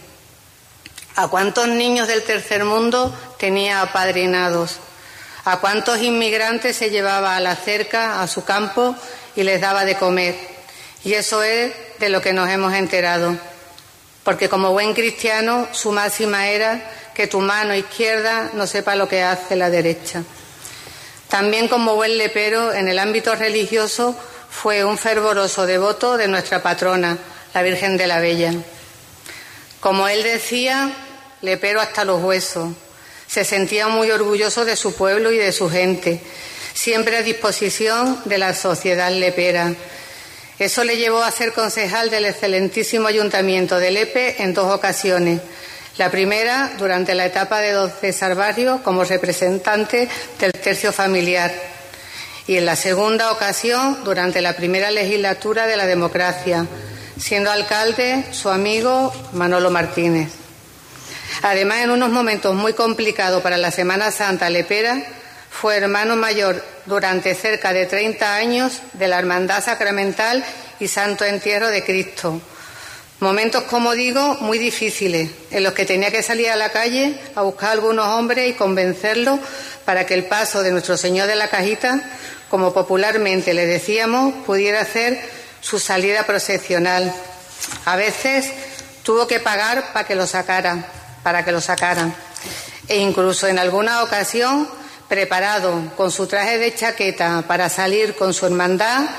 ¿A cuántos niños del tercer mundo tenía apadrinados? ¿A cuántos inmigrantes se llevaba a la cerca, a su campo, y les daba de comer. Y eso es de lo que nos hemos enterado. Porque como buen cristiano, su máxima era que tu mano izquierda no sepa lo que hace la derecha. También como buen lepero, en el ámbito religioso, fue un fervoroso devoto de nuestra patrona, la Virgen de la Bella. Como él decía, lepero hasta los huesos. Se sentía muy orgulloso de su pueblo y de su gente siempre a disposición de la sociedad lepera. Eso le llevó a ser concejal del excelentísimo ayuntamiento de Lepe en dos ocasiones. La primera, durante la etapa de don César Barrio, como representante del tercio familiar. Y en la segunda ocasión, durante la primera legislatura de la democracia, siendo alcalde su amigo Manolo Martínez. Además, en unos momentos muy complicados para la Semana Santa Lepera, fue hermano mayor durante cerca de 30 años de la Hermandad Sacramental y Santo Entierro de Cristo. Momentos, como digo, muy difíciles, en los que tenía que salir a la calle a buscar a algunos hombres y convencerlos para que el paso de nuestro Señor de la Cajita, como popularmente le decíamos, pudiera hacer su salida procesional. A veces tuvo que pagar para que lo sacaran, para que lo sacaran. E incluso en alguna ocasión preparado con su traje de chaqueta para salir con su hermandad,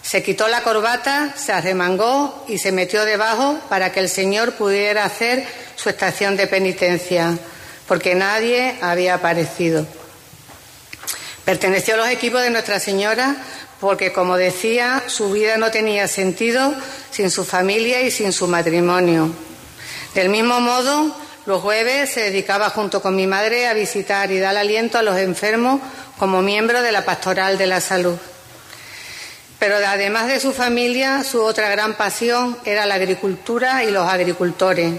se quitó la corbata, se arremangó y se metió debajo para que el Señor pudiera hacer su estación de penitencia, porque nadie había aparecido. Perteneció a los equipos de Nuestra Señora porque, como decía, su vida no tenía sentido sin su familia y sin su matrimonio. Del mismo modo, los jueves se dedicaba junto con mi madre a visitar y dar aliento a los enfermos como miembro de la Pastoral de la Salud. Pero además de su familia, su otra gran pasión era la agricultura y los agricultores.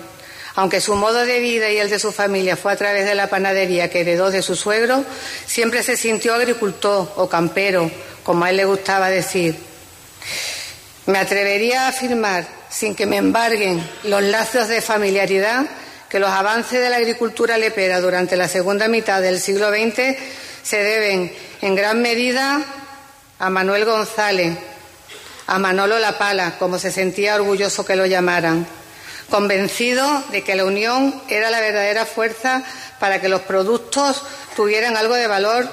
Aunque su modo de vida y el de su familia fue a través de la panadería que heredó de su suegro, siempre se sintió agricultor o campero, como a él le gustaba decir. Me atrevería a afirmar, sin que me embarguen los lazos de familiaridad, que los avances de la agricultura lepera durante la segunda mitad del siglo XX se deben en gran medida a Manuel González, a Manolo La Pala, como se sentía orgulloso que lo llamaran, convencido de que la unión era la verdadera fuerza para que los productos tuvieran algo de valor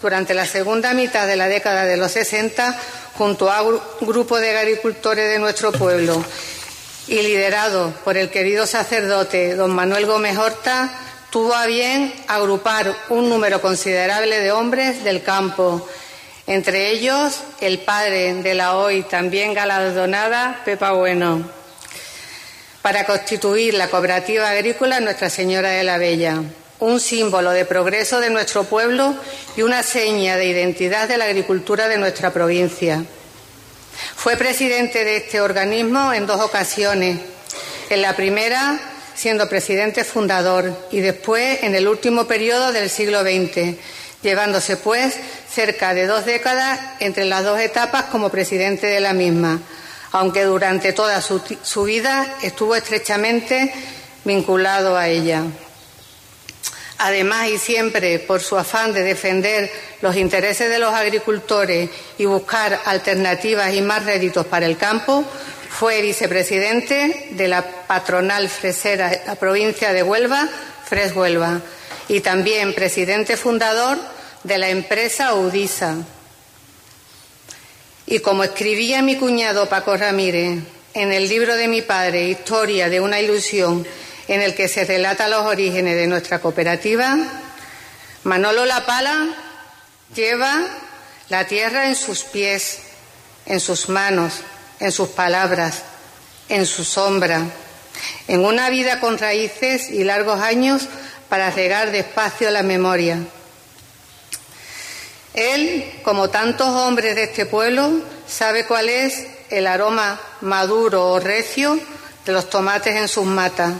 durante la segunda mitad de la década de los 60 junto a un grupo de agricultores de nuestro pueblo y liderado por el querido sacerdote don Manuel Gómez Horta, tuvo a bien agrupar un número considerable de hombres del campo entre ellos el padre de la hoy también galardonada Pepa Bueno, para constituir la cooperativa agrícola Nuestra Señora de la Bella, un símbolo de progreso de nuestro pueblo y una seña de identidad de la agricultura de nuestra provincia. Fue presidente de este organismo en dos ocasiones. En la primera, siendo presidente fundador, y después en el último periodo del siglo XX, llevándose pues cerca de dos décadas entre las dos etapas como presidente de la misma, aunque durante toda su, vida estuvo estrechamente vinculado a ella. Además, y siempre por su afán de defender los intereses de los agricultores y buscar alternativas y más réditos para el campo, fue vicepresidente de la patronal fresera de la provincia de Huelva, Fres Huelva, y también presidente fundador de la empresa Udisa. Y como escribía mi cuñado Paco Ramírez en el libro de mi padre, Historia de una ilusión, en el que se relata los orígenes de nuestra cooperativa, Manolo La Pala lleva la tierra en sus pies, en sus manos, en sus palabras, en su sombra, en una vida con raíces y largos años para regar despacio la memoria. Él, como tantos hombres de este pueblo, sabe cuál es el aroma maduro o recio de los tomates en sus matas.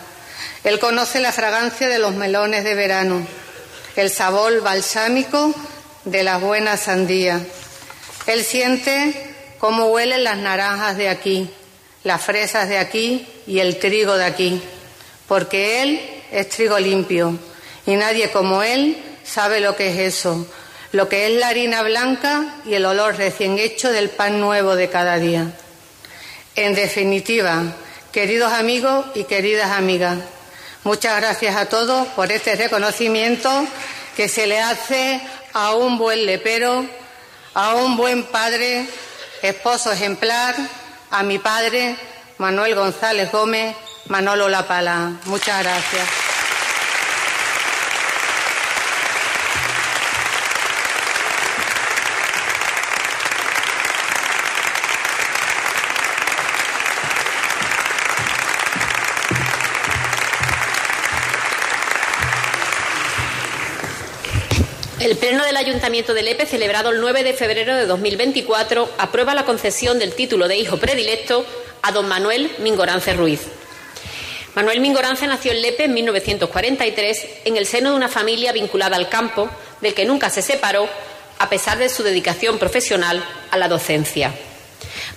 Él conoce la fragancia de los melones de verano, el sabor balsámico de las buenas sandías. Él siente cómo huelen las naranjas de aquí, las fresas de aquí y el trigo de aquí, porque Él es trigo limpio y nadie como Él sabe lo que es eso, lo que es la harina blanca y el olor recién hecho del pan nuevo de cada día. En definitiva, queridos amigos y queridas amigas, muchas gracias a todos por este reconocimiento que se le hace a un buen lepero, a un buen padre, esposo ejemplar, a mi padre, Manuel González Gómez, Manolo La Pala. Muchas gracias.
El Pleno del Ayuntamiento de Lepe, celebrado el 9 de febrero de 2024, aprueba la concesión del título de hijo predilecto a don Manuel Mingorance Ruiz. Manuel Mingorance nació en Lepe en 1943 en el seno de una familia vinculada al campo, del que nunca se separó, a pesar de su dedicación profesional a la docencia.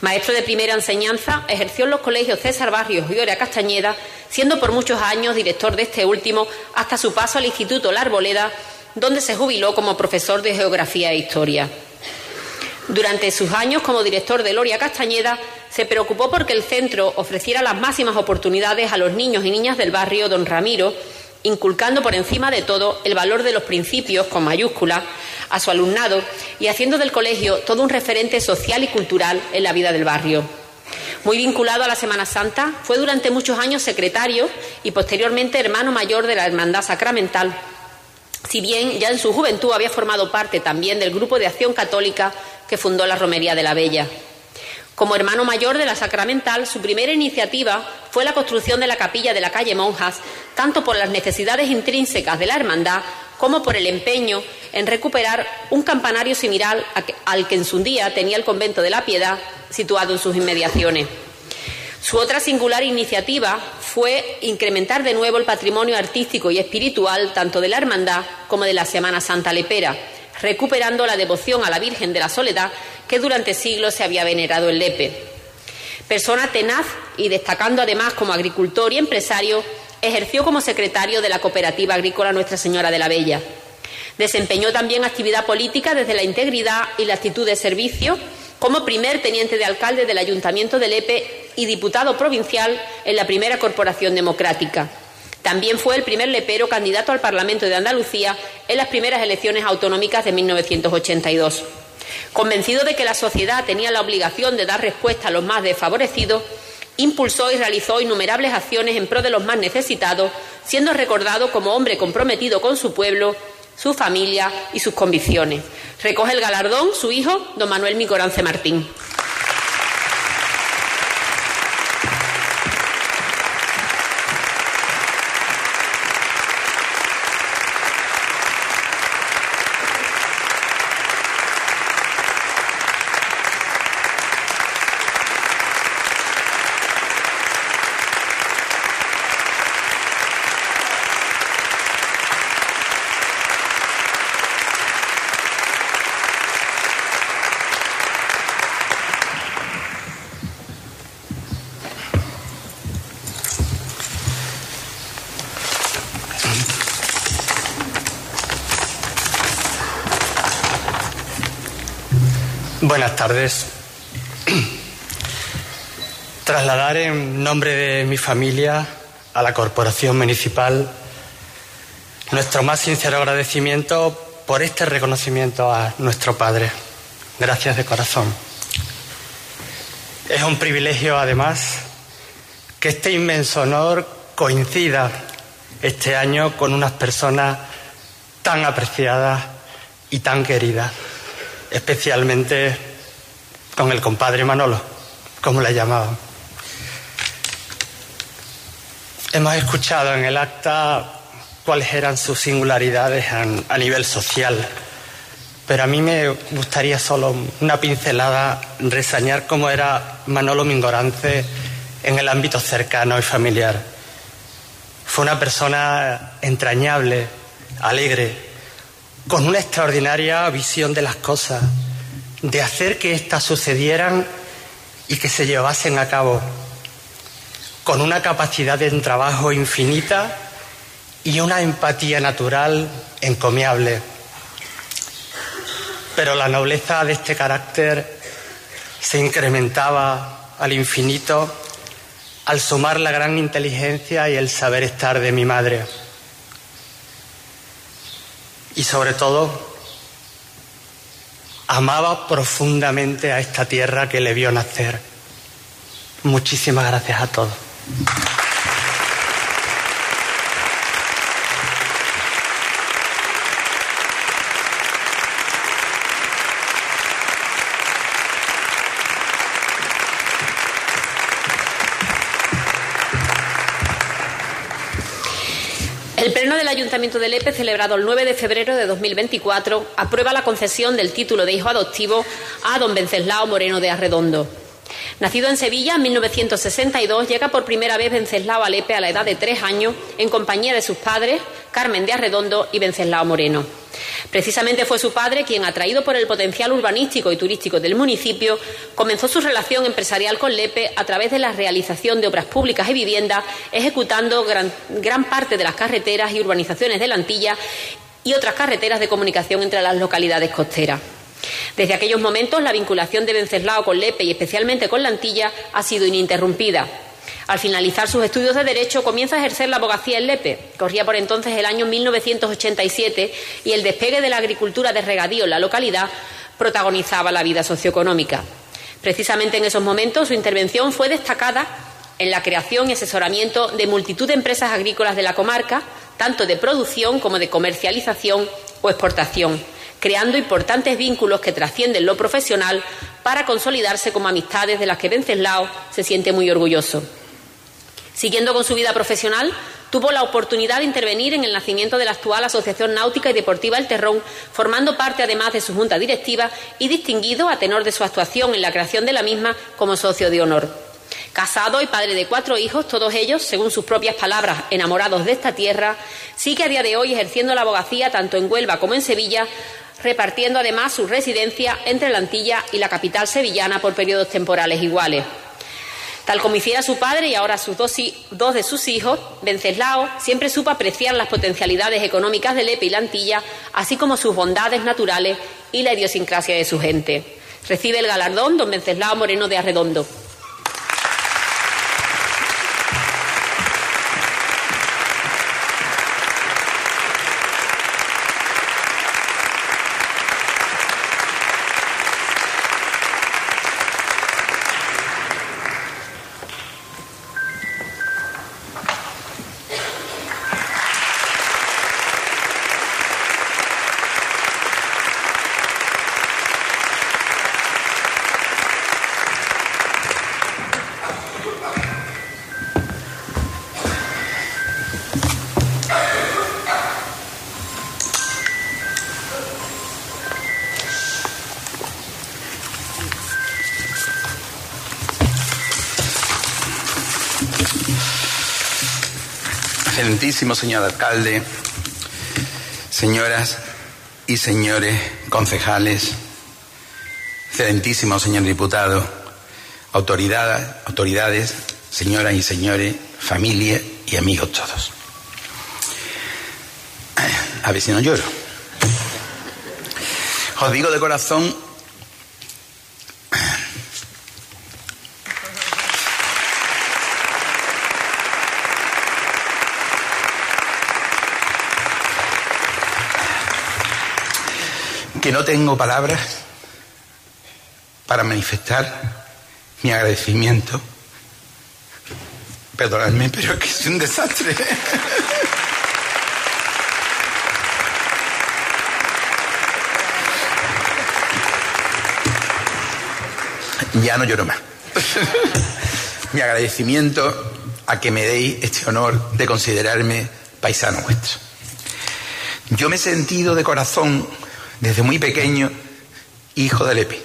Maestro de primera enseñanza, ejerció en los colegios César Barrios y Oria Castañeda, siendo por muchos años director de este último hasta su paso al Instituto La Arboleda donde se jubiló como profesor de Geografía e Historia. Durante sus años como director de Loria Castañeda, se preocupó porque el centro ofreciera las máximas oportunidades a los niños y niñas del barrio Don Ramiro, inculcando por encima de todo el valor de los principios con mayúscula a su alumnado y haciendo del colegio todo un referente social y cultural en la vida del barrio. Muy vinculado a la Semana Santa, fue durante muchos años secretario y posteriormente hermano mayor de la Hermandad Sacramental, si bien ya en su juventud había formado parte también del grupo de acción católica que fundó la Romería de la Bella. Como hermano mayor de la Sacramental, su primera iniciativa fue la construcción de la capilla de la calle Monjas, tanto por las necesidades intrínsecas de la hermandad como por el empeño en recuperar un campanario similar al que en su día tenía el convento de la Piedad, situado en sus inmediaciones. Su otra singular iniciativa fue incrementar de nuevo el patrimonio artístico y espiritual tanto de la Hermandad como de la Semana Santa Lepera, recuperando la devoción a la Virgen de la Soledad que durante siglos se había venerado en Lepe. Persona tenaz y destacando además como agricultor y empresario, ejerció como secretario de la Cooperativa Agrícola Nuestra Señora de la Bella. Desempeñó también actividad política desde la integridad y la actitud de servicio como primer teniente de alcalde del Ayuntamiento de Lepe y diputado provincial en la primera corporación democrática. También fue el primer lepero candidato al Parlamento de Andalucía en las primeras elecciones autonómicas de 1982. Convencido de que la sociedad tenía la obligación de dar respuesta a los más desfavorecidos, impulsó y realizó innumerables acciones en pro de los más necesitados, siendo recordado como hombre comprometido con su pueblo, su familia y sus convicciones. Recoge el galardón su hijo, don Manuel Micorance Martín.
Buenas tardes. Trasladar en nombre de mi familia a la Corporación Municipal nuestro más sincero agradecimiento por este reconocimiento a nuestro Padre. Gracias de corazón. Es un privilegio, además, que este inmenso honor coincida este año con unas personas tan apreciadas y tan queridas especialmente con el compadre Manolo, como le llamaban. Hemos escuchado en el acta cuáles eran sus singularidades a, nivel social, pero a mí me gustaría solo una pincelada resañar cómo era Manolo Mingorance en el ámbito cercano y familiar. Fue una persona entrañable, alegre, con una extraordinaria visión de las cosas, de hacer que éstas sucedieran y que se llevasen a cabo, con una capacidad de trabajo infinita y una empatía natural encomiable. Pero la nobleza de este carácter se incrementaba al infinito al sumar la gran inteligencia y el saber estar de mi madre y sobre todo amaba profundamente a esta tierra que le vio nacer. Muchísimas gracias a todos.
Ayuntamiento de Lepe, celebrado el 9 de febrero de 2024, aprueba la concesión del título de hijo adoptivo a don Venceslao Moreno de Arredondo. Nacido en Sevilla en 1962, llega por primera vez Venceslao a Lepe a la edad de tres años en compañía de sus padres, Carmen de Arredondo y Venceslao Moreno. Precisamente fue su padre quien, atraído por el potencial urbanístico y turístico del municipio, comenzó su relación empresarial con Lepe a través de la realización de obras públicas y viviendas, ejecutando gran, gran parte de las carreteras y urbanizaciones de la Antilla y otras carreteras de comunicación entre las localidades costeras. Desde aquellos momentos, la vinculación de Venceslao con Lepe y especialmente con la Antilla ha sido ininterrumpida. Al finalizar sus estudios de Derecho, comienza a ejercer la abogacía en Lepe. Corría por entonces el año 1987 y el despegue de la agricultura de regadío en la localidad protagonizaba la vida socioeconómica. Precisamente en esos momentos su intervención fue destacada en la creación y asesoramiento de multitud de empresas agrícolas de la comarca, tanto de producción como de comercialización o exportación, creando importantes vínculos que trascienden lo profesional para consolidarse como amistades de las que Venceslao se siente muy orgulloso. Siguiendo con su vida profesional, tuvo la oportunidad de intervenir en el nacimiento de la actual Asociación Náutica y Deportiva El Terrón, formando parte además de su junta directiva y distinguido a tenor de su actuación en la creación de la misma como socio de honor. Casado y padre de cuatro hijos, todos ellos, según sus propias palabras, enamorados de esta tierra, sigue a día de hoy ejerciendo la abogacía tanto en Huelva como en Sevilla, repartiendo además su residencia entre la Antilla y la capital sevillana por periodos temporales iguales. Tal como hiciera su padre y ahora sus dos, dos, de sus hijos, Venceslao siempre supo apreciar las potencialidades económicas de Lepe y la Antilla, así como sus bondades naturales y la idiosincrasia de su gente. Recibe el galardón don Venceslao Moreno de Arredondo.
Excelentísimo señor alcalde, señoras y señores concejales, excelentísimo señor diputado, autoridades, autoridades, señoras y señores, familia y amigos todos. A ver si no lloro. Os digo de corazón no tengo palabras para manifestar mi agradecimiento. Perdonadme, pero es que es un desastre. ya no lloro más. mi agradecimiento a que me deis este honor de considerarme paisano vuestro. Yo me he sentido de corazón desde muy pequeño, hijo de Lepe.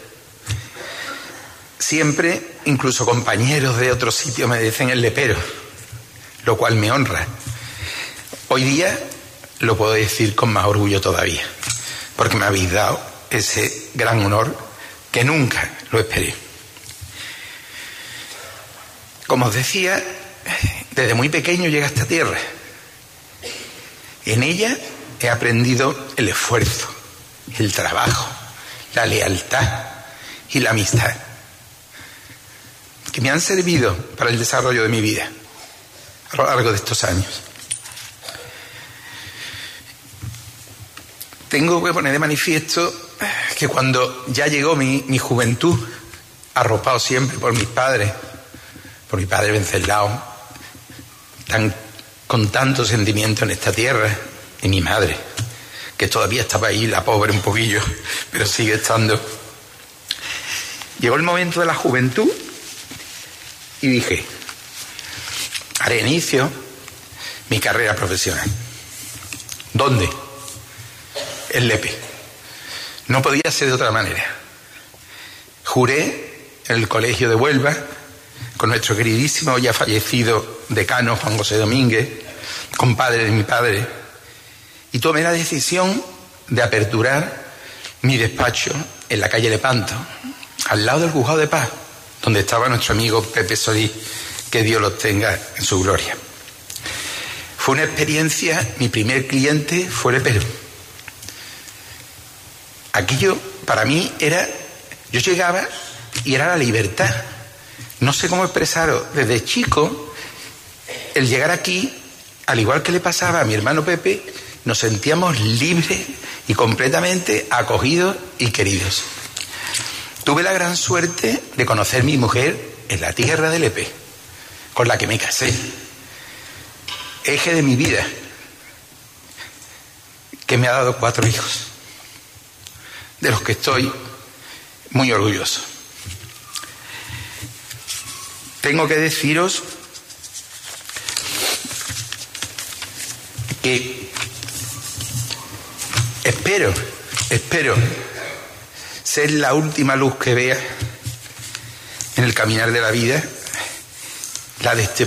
Siempre, incluso compañeros de otros sitios me dicen el lepero, lo cual me honra. Hoy día lo puedo decir con más orgullo todavía, porque me habéis dado ese gran honor que nunca lo esperé. Como os decía, desde muy pequeño llega a esta tierra. En ella he aprendido el esfuerzo, el trabajo, la lealtad y la amistad, que me han servido para el desarrollo de mi vida a lo largo de estos años. Tengo que poner de manifiesto que cuando ya llegó mi, mi juventud, arropado siempre por mis padres, por mi padre Venceslao, con tanto sentimiento en esta tierra, y mi madre, que todavía estaba ahí, la pobre un poquillo, pero sigue estando. Llegó el momento de la juventud y dije, haré inicio mi carrera profesional. ¿Dónde? En Lepe. No podía ser de otra manera. Juré en el colegio de Huelva con nuestro queridísimo ya fallecido decano Juan José Domínguez, compadre de mi padre, y tomé la decisión de aperturar mi despacho en la calle Lepanto, al lado del juzgado de paz, donde estaba nuestro amigo Pepe Solís, que Dios los tenga en su gloria. Fue una experiencia, mi primer cliente fue el Perú. Aquello para mí era, yo llegaba y era la libertad. No sé cómo expresaros, desde chico, el llegar aquí, al igual que le pasaba a mi hermano Pepe, nos sentíamos libres y completamente acogidos y queridos. Tuve la gran suerte de conocer mi mujer en la tierra de Lepe, con la que me casé. Eje de mi vida, que me ha dado cuatro hijos, de los que estoy muy orgulloso. Tengo que deciros que espero, espero ser la última luz que vea en el caminar de la vida, la de este,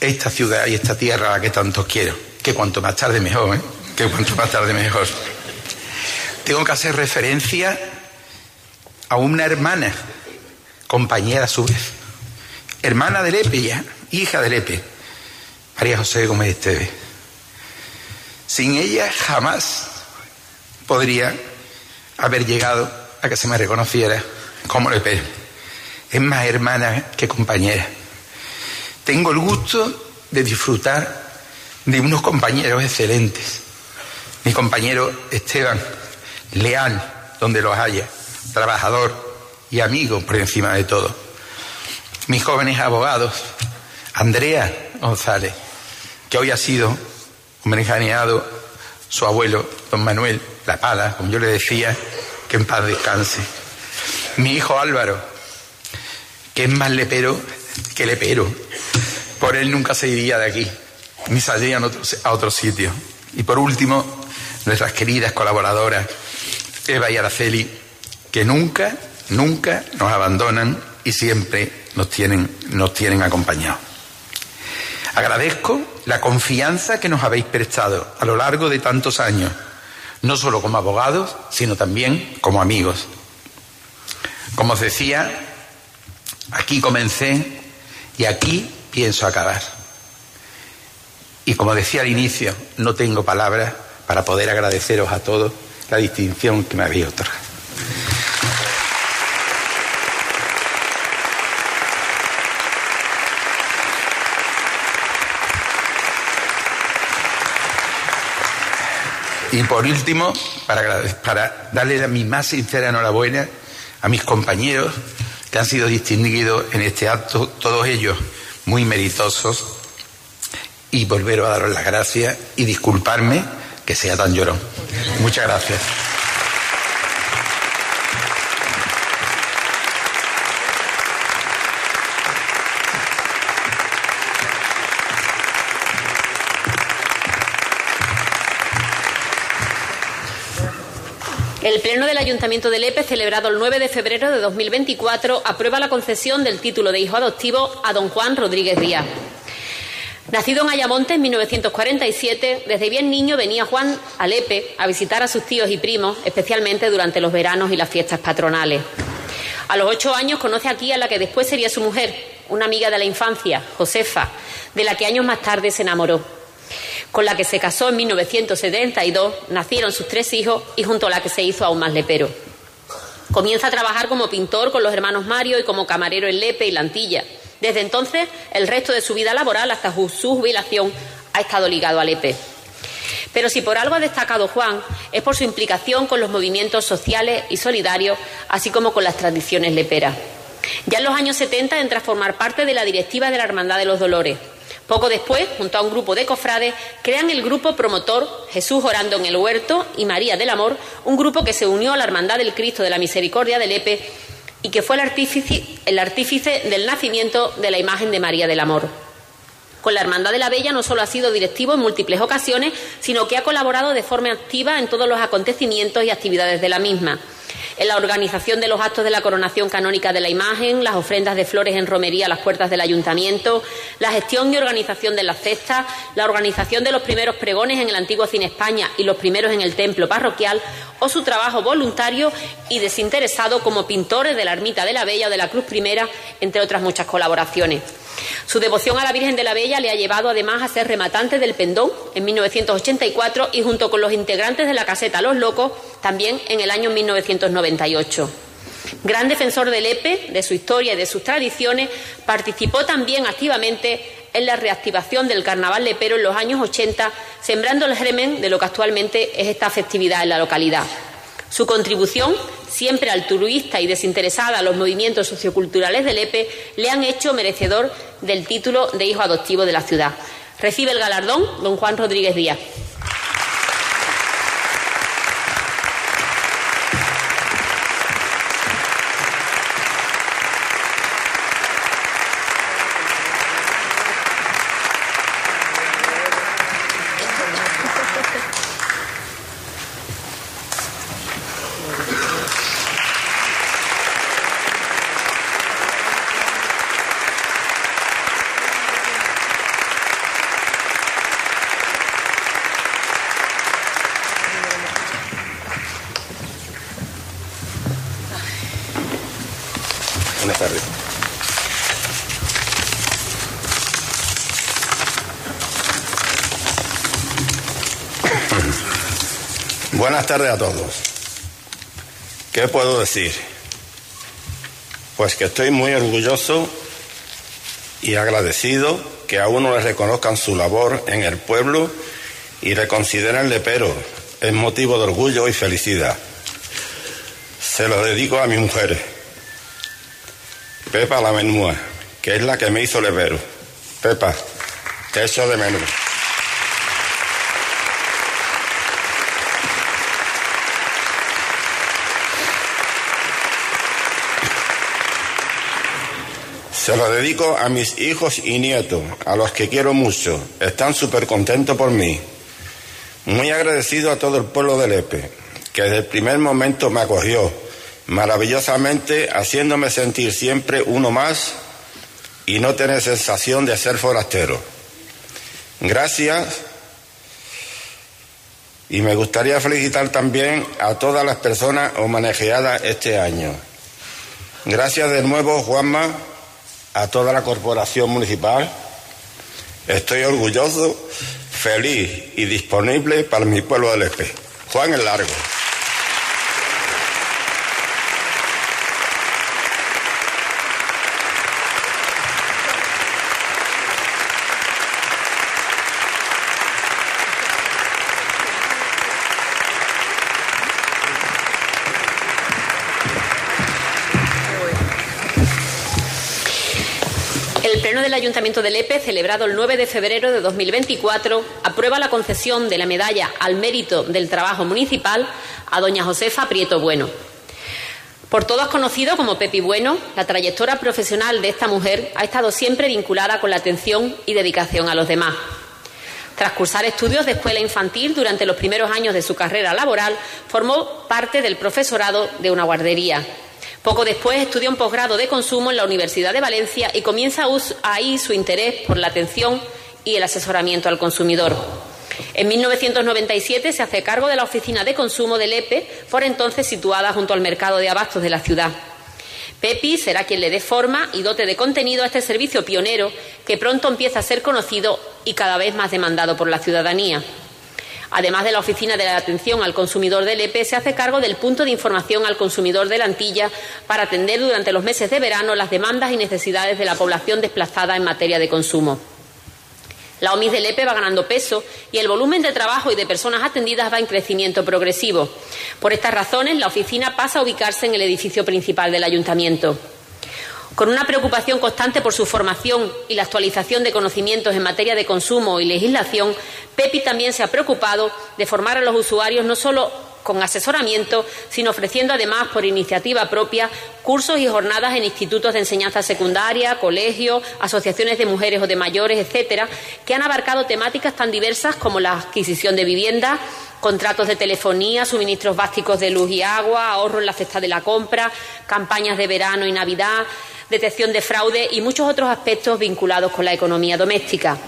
esta ciudad y esta tierra a la que tanto quiero, que cuanto más tarde mejor, ¿eh? que cuanto más tarde mejor. Tengo que hacer referencia a una hermana, compañera a su vez, hermana de Lepe ya, hija de Lepe, María José Gómez Esteve. Sin ella jamás podría haber llegado a que se me reconociera como Lepe. Es más hermana que compañera. Tengo el gusto de disfrutar de unos compañeros excelentes. Mi compañero Esteban, leal donde los haya, trabajador y amigo por encima de todo mis jóvenes abogados, Andrea González, que hoy ha sido homenajeado su abuelo, don Manuel La Pala, como yo le decía, que en paz descanse. Mi hijo Álvaro, que es más lepero que lepero. Por él nunca se iría de aquí, ni saldría a otro sitio. Y por último, nuestras queridas colaboradoras, Eva y Araceli, que nunca, nunca nos abandonan y siempre nos tienen, nos tienen acompañados. Agradezco la confianza que nos habéis prestado a lo largo de tantos años, no solo como abogados, sino también como amigos. Como os decía, aquí comencé y aquí pienso acabar. Y como decía al inicio, no tengo palabras para poder agradeceros a todos la distinción que me habéis otorgado. Y por último, para, darle mi más sincera enhorabuena a mis compañeros que han sido distinguidos en este acto, todos ellos muy meritosos, y volveros a daros las gracias y disculparme que sea tan llorón. Muchas gracias.
El Pleno del Ayuntamiento de Lepe, celebrado el 9 de febrero de 2024, aprueba la concesión del título de hijo adoptivo a don Juan Rodríguez Díaz. Nacido en Ayamonte en 1947, desde bien niño venía Juan a Lepe a visitar a sus tíos y primos, especialmente durante los veranos y las fiestas patronales. A los ocho años conoce aquí a la que después sería su mujer, una amiga de la infancia, Josefa, de la que años más tarde se enamoró con la que se casó en 1972, nacieron sus tres hijos y junto a la que se hizo aún más lepero. Comienza a trabajar como pintor con los hermanos Mario y como camarero en Lepe y Lantilla. Desde entonces, el resto de su vida laboral, hasta su jubilación, ha estado ligado a Lepe. Pero si por algo ha destacado Juan, es por su implicación con los movimientos sociales y solidarios, así como con las tradiciones leperas. Ya en los años 70 entra a formar parte de la directiva de la Hermandad de los Dolores, poco después, junto a un grupo de cofrades, crean el grupo promotor Jesús orando en el huerto y María del Amor, un grupo que se unió a la Hermandad del Cristo de la Misericordia de Lepe y que fue el artífice, el artífice del nacimiento de la imagen de María del Amor. Con la Hermandad de la Bella no solo ha sido directivo en múltiples ocasiones, sino que ha colaborado de forma activa en todos los acontecimientos y actividades de la misma en la organización de los actos de la coronación canónica de la imagen, las ofrendas de flores en romería a las puertas del ayuntamiento, la gestión y organización de las cestas, la organización de los primeros pregones en el antiguo Cine España y los primeros en el templo parroquial, o su trabajo voluntario y desinteresado como pintores de la Ermita de la Bella o de la Cruz Primera, entre otras muchas colaboraciones. Su devoción a la Virgen de la Bella le ha llevado además a ser rematante del Pendón en 1984 y junto con los integrantes de la caseta Los Locos también en el año 1998. Gran defensor del EPE, de su historia y de sus tradiciones, participó también activamente en la reactivación del carnaval lepero en los años 80, sembrando el germen de lo que actualmente es esta festividad en la localidad. Su contribución, siempre altruista y desinteresada a los movimientos socioculturales del EPE, le han hecho merecedor del título de hijo adoptivo de la ciudad. Recibe el galardón don Juan Rodríguez Díaz.
Buenas tardes. Buenas tardes a todos. ¿Qué puedo decir? Pues que estoy muy orgulloso y agradecido que a uno le reconozcan su labor en el pueblo y le consideren lepero. Es motivo de orgullo y felicidad. Se lo dedico a mi mujer, Pepa la menúa, que es la que me hizo lepero. Pepa, te echo de menos. Se lo dedico a mis hijos y nietos, a los que quiero mucho. Están súper contentos por mí. Muy agradecido a todo el pueblo de Lepe, que desde el primer momento me acogió maravillosamente, haciéndome sentir siempre uno más y no tener sensación de ser forastero. Gracias. Y me gustaría felicitar también a todas las personas homenajeadas este año. Gracias de nuevo, Juanma, a toda la corporación municipal. Estoy orgulloso, feliz y disponible para mi pueblo del Espe. Juan el Largo.
Ayuntamiento de Lepe, celebrado el 9 de febrero de 2024, aprueba la concesión de la medalla al mérito del trabajo municipal a doña Josefa Prieto Bueno. Por todos conocido como Pepi Bueno, la trayectoria profesional de esta mujer ha estado siempre vinculada con la atención y dedicación a los demás. Tras cursar estudios de escuela infantil durante los primeros años de su carrera laboral, formó parte del profesorado de una guardería. Poco después estudió un posgrado de consumo en la Universidad de Valencia y comienza ahí su interés por la atención y el asesoramiento al consumidor. En 1997 se hace cargo de la oficina de consumo del EPE, por entonces situada junto al mercado de abastos de la ciudad. Pepi será quien le dé forma y dote de contenido a este servicio pionero que pronto empieza a ser conocido y cada vez más demandado por la ciudadanía. Además de la Oficina de Atención al Consumidor del EPE, se hace cargo del punto de información al consumidor de la Antilla para atender durante los meses de verano las demandas y necesidades de la población desplazada en materia de consumo. La OMIS del EPE va ganando peso y el volumen de trabajo y de personas atendidas va en crecimiento progresivo. Por estas razones, la oficina pasa a ubicarse en el edificio principal del ayuntamiento. Con una preocupación constante por su formación y la actualización de conocimientos en materia de consumo y legislación, Pepi también se ha preocupado de formar a los usuarios no solo con asesoramiento, sino ofreciendo además por iniciativa propia cursos y jornadas en institutos de enseñanza secundaria, colegios, asociaciones de mujeres o de mayores, etcétera, que han abarcado temáticas tan diversas como la adquisición de vivienda, contratos de telefonía, suministros básicos de luz y agua, ahorro en la cesta de la compra, campañas de verano y Navidad, detección de fraude y muchos otros aspectos vinculados con la economía doméstica.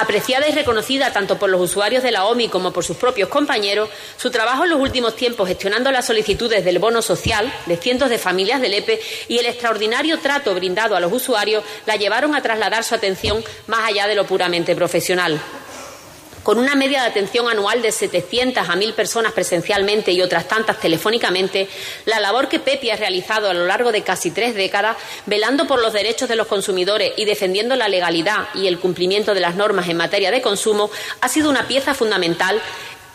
Apreciada y reconocida tanto por los usuarios de la OMI como por sus propios compañeros, su trabajo en los últimos tiempos gestionando las solicitudes del bono social de cientos de familias del EPE y el extraordinario trato brindado a los usuarios la llevaron a trasladar su atención más allá de lo puramente profesional. Con una media de atención anual de 700 a 1.000 personas presencialmente y otras tantas telefónicamente, la labor que Pepi ha realizado a lo largo de casi tres décadas, velando por los derechos de los consumidores y defendiendo la legalidad y el cumplimiento de las normas en materia de consumo, ha sido una pieza fundamental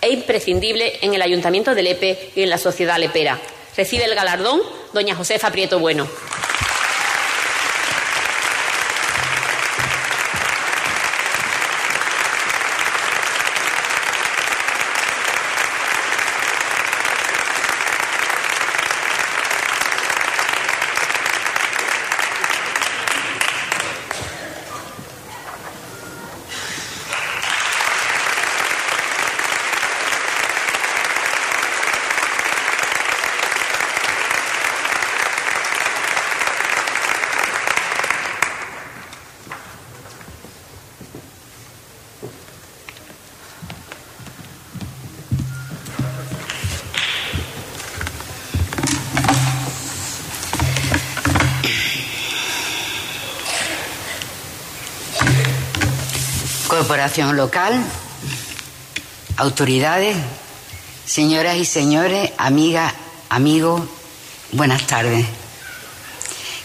e imprescindible en el Ayuntamiento de Lepe y en la sociedad lepera. Recibe el galardón doña Josefa Prieto Bueno.
Corporación local, autoridades, señoras y señores, amigas, amigos, buenas tardes.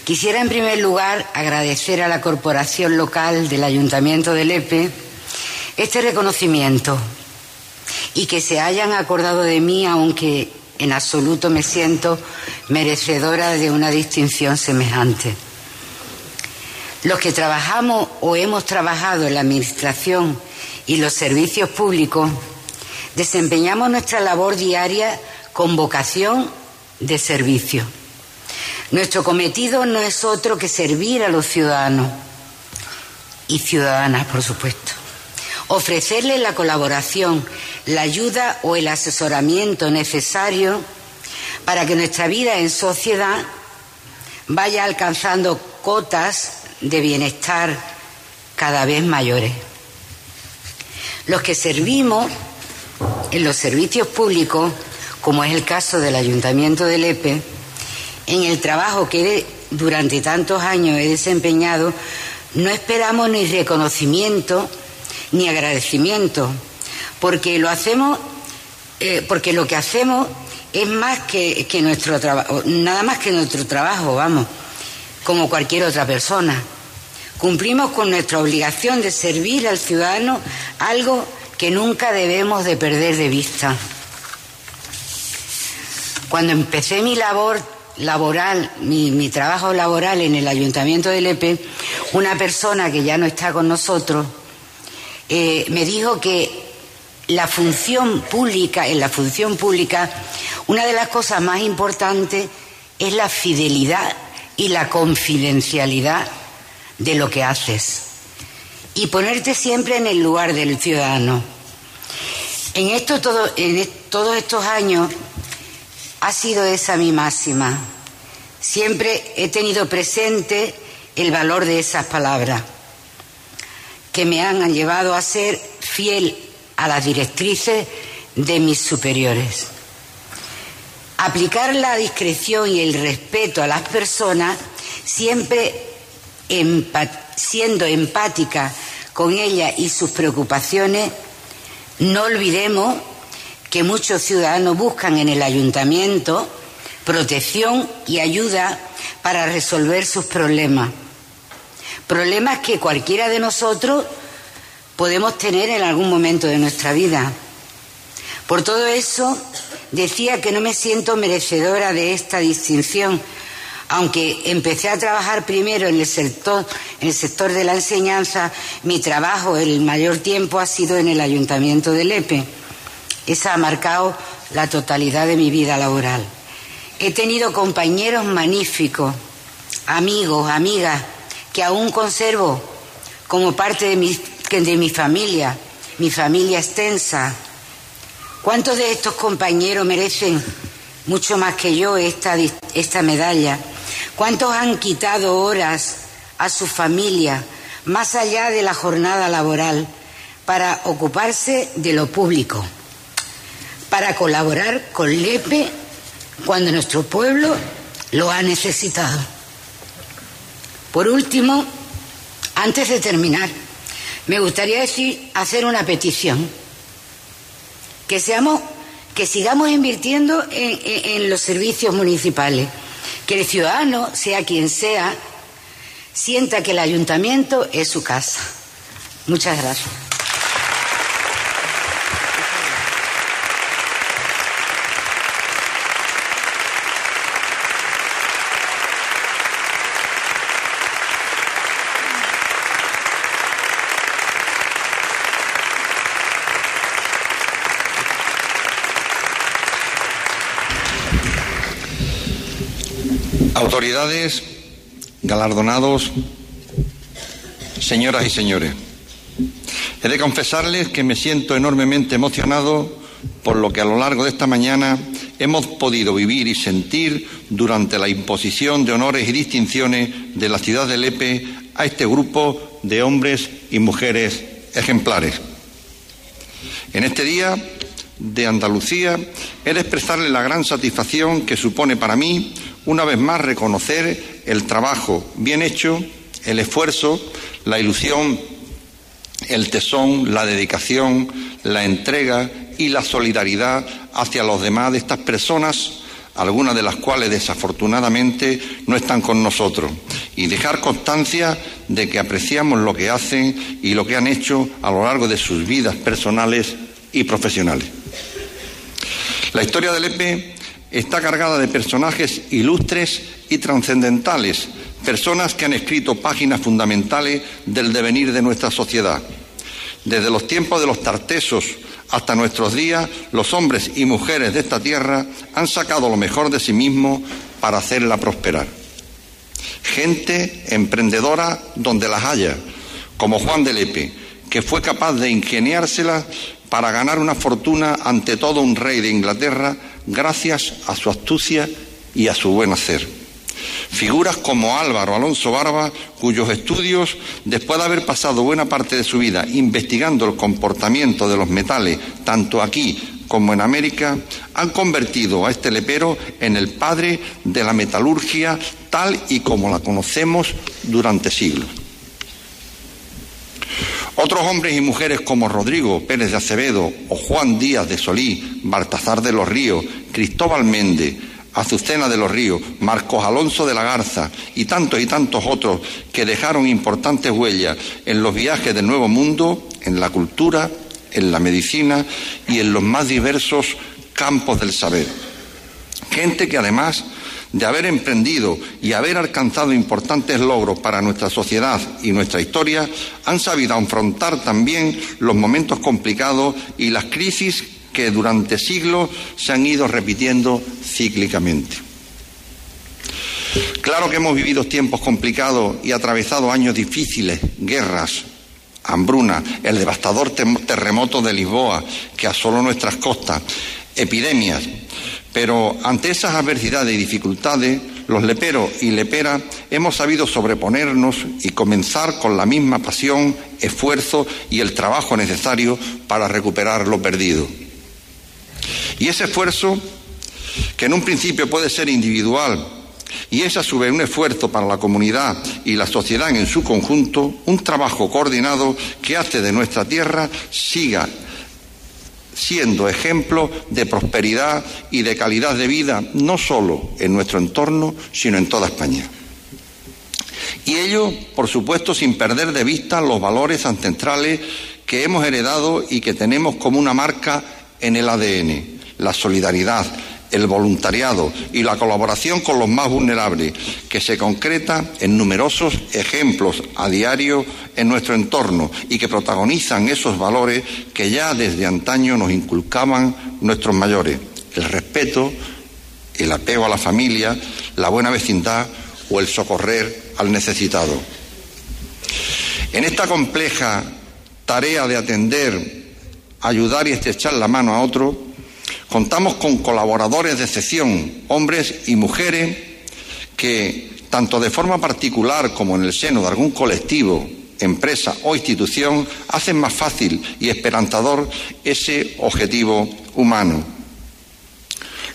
Quisiera en primer lugar agradecer a la Corporación Local del Ayuntamiento de Lepe este reconocimiento y que se hayan acordado de mí, aunque en absoluto me siento merecedora de una distinción semejante. Los que trabajamos o hemos trabajado en la Administración y los servicios públicos desempeñamos nuestra labor diaria con vocación de servicio. Nuestro cometido no es otro que servir a los ciudadanos y ciudadanas, por supuesto. Ofrecerles la colaboración, la ayuda o el asesoramiento necesario para que nuestra vida en sociedad vaya alcanzando cotas de bienestar cada vez mayores. Los que servimos en los servicios públicos, como es el caso del Ayuntamiento de Lepe, en el trabajo que durante tantos años he desempeñado, no esperamos ni reconocimiento ni agradecimiento, porque lo hacemos, eh, porque lo que hacemos es más que, que nuestro trabajo, nada más que nuestro trabajo, vamos como cualquier otra persona. Cumplimos con nuestra obligación de servir al ciudadano algo que nunca debemos de perder de vista. Cuando empecé mi labor laboral, mi, trabajo laboral en el Ayuntamiento de Lepe, una persona que ya no está con nosotros eh, me dijo que la función pública, en la función pública, una de las cosas más importantes es la fidelidad y la confidencialidad de lo que haces y ponerte siempre en el lugar del ciudadano. En, esto todo, en todos estos años ha sido esa mi máxima. Siempre he tenido presente el valor de esas palabras que me han llevado a ser fiel a las directrices de mis superiores. Aplicar la discreción y el respeto a las personas, siempre siendo empática con ellas y sus preocupaciones, no olvidemos que muchos ciudadanos buscan en el ayuntamiento protección y ayuda para resolver sus problemas. Problemas que cualquiera de nosotros podemos tener en algún momento de nuestra vida. Por todo eso, decía que no me siento merecedora de esta distinción, aunque empecé a trabajar primero en el sector, de la enseñanza, mi trabajo el mayor tiempo ha sido en el ayuntamiento de Lepe. Esa ha marcado la totalidad de mi vida laboral. He tenido compañeros magníficos, amigos, amigas, que aún conservo como parte de mi, de mi familia, mi familia extensa, ¿Cuántos de estos compañeros merecen mucho más que yo esta, esta medalla? ¿Cuántos han quitado horas a su familia más allá de la jornada laboral para ocuparse de lo público? Para colaborar con LEPE cuando nuestro pueblo lo ha necesitado. Por último, antes de terminar, me gustaría decir, hacer una petición que seamos, que sigamos invirtiendo en, los servicios municipales, que el ciudadano, sea quien sea, sienta que el ayuntamiento es su casa. Muchas gracias.
Galardonados, señoras y señores. He de confesarles que me siento enormemente emocionado por lo que a lo largo de esta mañana hemos podido vivir y sentir durante la imposición de honores y distinciones de la ciudad de Lepe a este grupo de hombres y mujeres ejemplares. En este día de Andalucía he de expresarle la gran satisfacción que supone para mí, una vez más, reconocer el trabajo bien hecho, el esfuerzo, la ilusión, el tesón, la dedicación, la entrega y la solidaridad hacia los demás de estas personas, algunas de las cuales desafortunadamente no están con nosotros, y dejar constancia de que apreciamos lo que hacen y lo que han hecho a lo largo de sus vidas personales y profesionales. La historia del EPE está cargada de personajes ilustres y trascendentales, personas que han escrito páginas fundamentales del devenir de nuestra sociedad. Desde los tiempos de los tartesos hasta nuestros días, los hombres y mujeres de esta tierra han sacado lo mejor de sí mismos para hacerla prosperar. Gente emprendedora donde las haya, como Juan de Lepe, que fue capaz de ingeniársela para ganar una fortuna ante todo un rey de Inglaterra gracias a su astucia y a su buen hacer. Figuras como Álvaro Alonso Barba, cuyos estudios, después de haber pasado buena parte de su vida investigando el comportamiento de los metales, tanto aquí como en América, han convertido a este lepero en el padre de la metalurgia tal y como la conocemos durante siglos. Otros hombres y mujeres como Rodrigo Pérez de Acevedo o Juan Díaz de Solí, Baltazar de los Ríos, Cristóbal Méndez, Azucena de los Ríos, Marcos Alonso de la Garza y tantos y tantos otros que dejaron importantes huellas en los viajes del Nuevo Mundo, en la cultura, en la medicina y en los más diversos campos del saber. Gente que además de haber emprendido y haber alcanzado importantes logros para nuestra sociedad y nuestra historia, han sabido afrontar también los momentos complicados y las crisis que durante siglos se han ido repitiendo cíclicamente. Claro que hemos vivido tiempos complicados y atravesado años difíciles, guerras, hambruna, el devastador terremoto de Lisboa que asoló nuestras costas, epidemias, pero ante esas adversidades y dificultades, los leperos y leperas hemos sabido sobreponernos y comenzar con la misma pasión, esfuerzo y el trabajo necesario para recuperar lo perdido. Y ese esfuerzo, que en un principio puede ser individual y es a su vez un esfuerzo para la comunidad y la sociedad en su conjunto, un trabajo coordinado que hace de nuestra tierra siga siendo ejemplo de prosperidad y de calidad de vida, no solo en nuestro entorno, sino en toda España. Y ello, por supuesto, sin perder de vista los valores ancestrales que hemos heredado y que tenemos como una marca en el ADN, la solidaridad, el voluntariado y la colaboración con los más vulnerables, que se concreta en numerosos ejemplos a diario en nuestro entorno y que protagonizan esos valores que ya desde antaño nos inculcaban nuestros mayores, el respeto, el apego a la familia, la buena vecindad o el socorrer al necesitado. En esta compleja tarea de atender, ayudar y estrechar la mano a otro, Contamos con colaboradores de excepción, hombres y mujeres, que, tanto de forma particular como en el seno de algún colectivo, empresa o institución, hacen más fácil y esperanzador ese objetivo humano.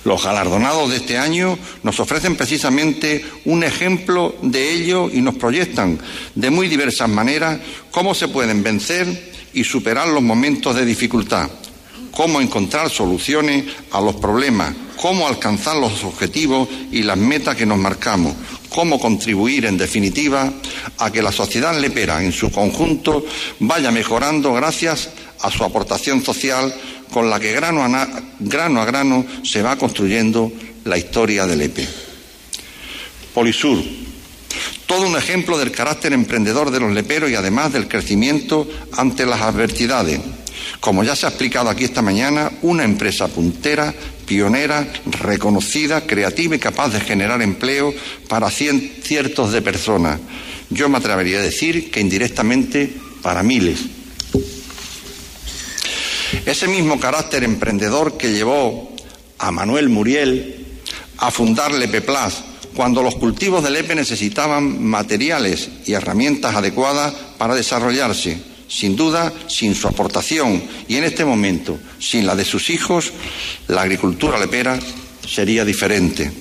Los galardonados de este año nos ofrecen precisamente un ejemplo de ello y nos proyectan de muy diversas maneras cómo se pueden vencer y superar los momentos de dificultad cómo encontrar soluciones a los problemas, cómo alcanzar los objetivos y las metas que nos marcamos, cómo contribuir, en definitiva, a que la sociedad lepera en su conjunto vaya mejorando gracias a su aportación social con la que grano a, grano, se va construyendo la historia del Lepe. Polisur, todo un ejemplo del carácter emprendedor de los leperos y además del crecimiento ante las adversidades como ya se ha explicado aquí esta mañana, una empresa puntera pionera, reconocida, creativa y capaz de generar empleo para cientos de personas. Yo me atrevería a decir que indirectamente para miles. Ese mismo carácter emprendedor que llevó a Manuel Muriel a fundar Lepeplas cuando los cultivos de Lepe necesitaban materiales y herramientas adecuadas para desarrollarse. Sin duda, sin su aportación y en este momento, sin la de sus hijos, la agricultura lepera sería diferente.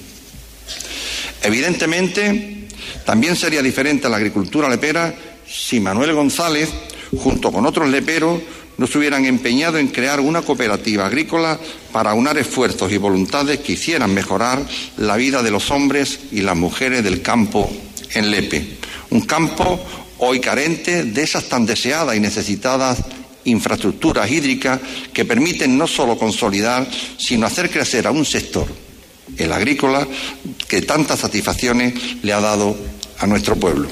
Evidentemente, también sería diferente la agricultura lepera si Manuel González, junto con otros leperos, no se hubieran empeñado en crear una cooperativa agrícola para unar esfuerzos y voluntades que hicieran mejorar la vida de los hombres y las mujeres del campo en Lepe. Un campo hoy carente de esas tan deseadas y necesitadas infraestructuras hídricas que permiten no solo consolidar, sino hacer crecer a un sector, el agrícola, que tantas satisfacciones le ha dado a nuestro pueblo.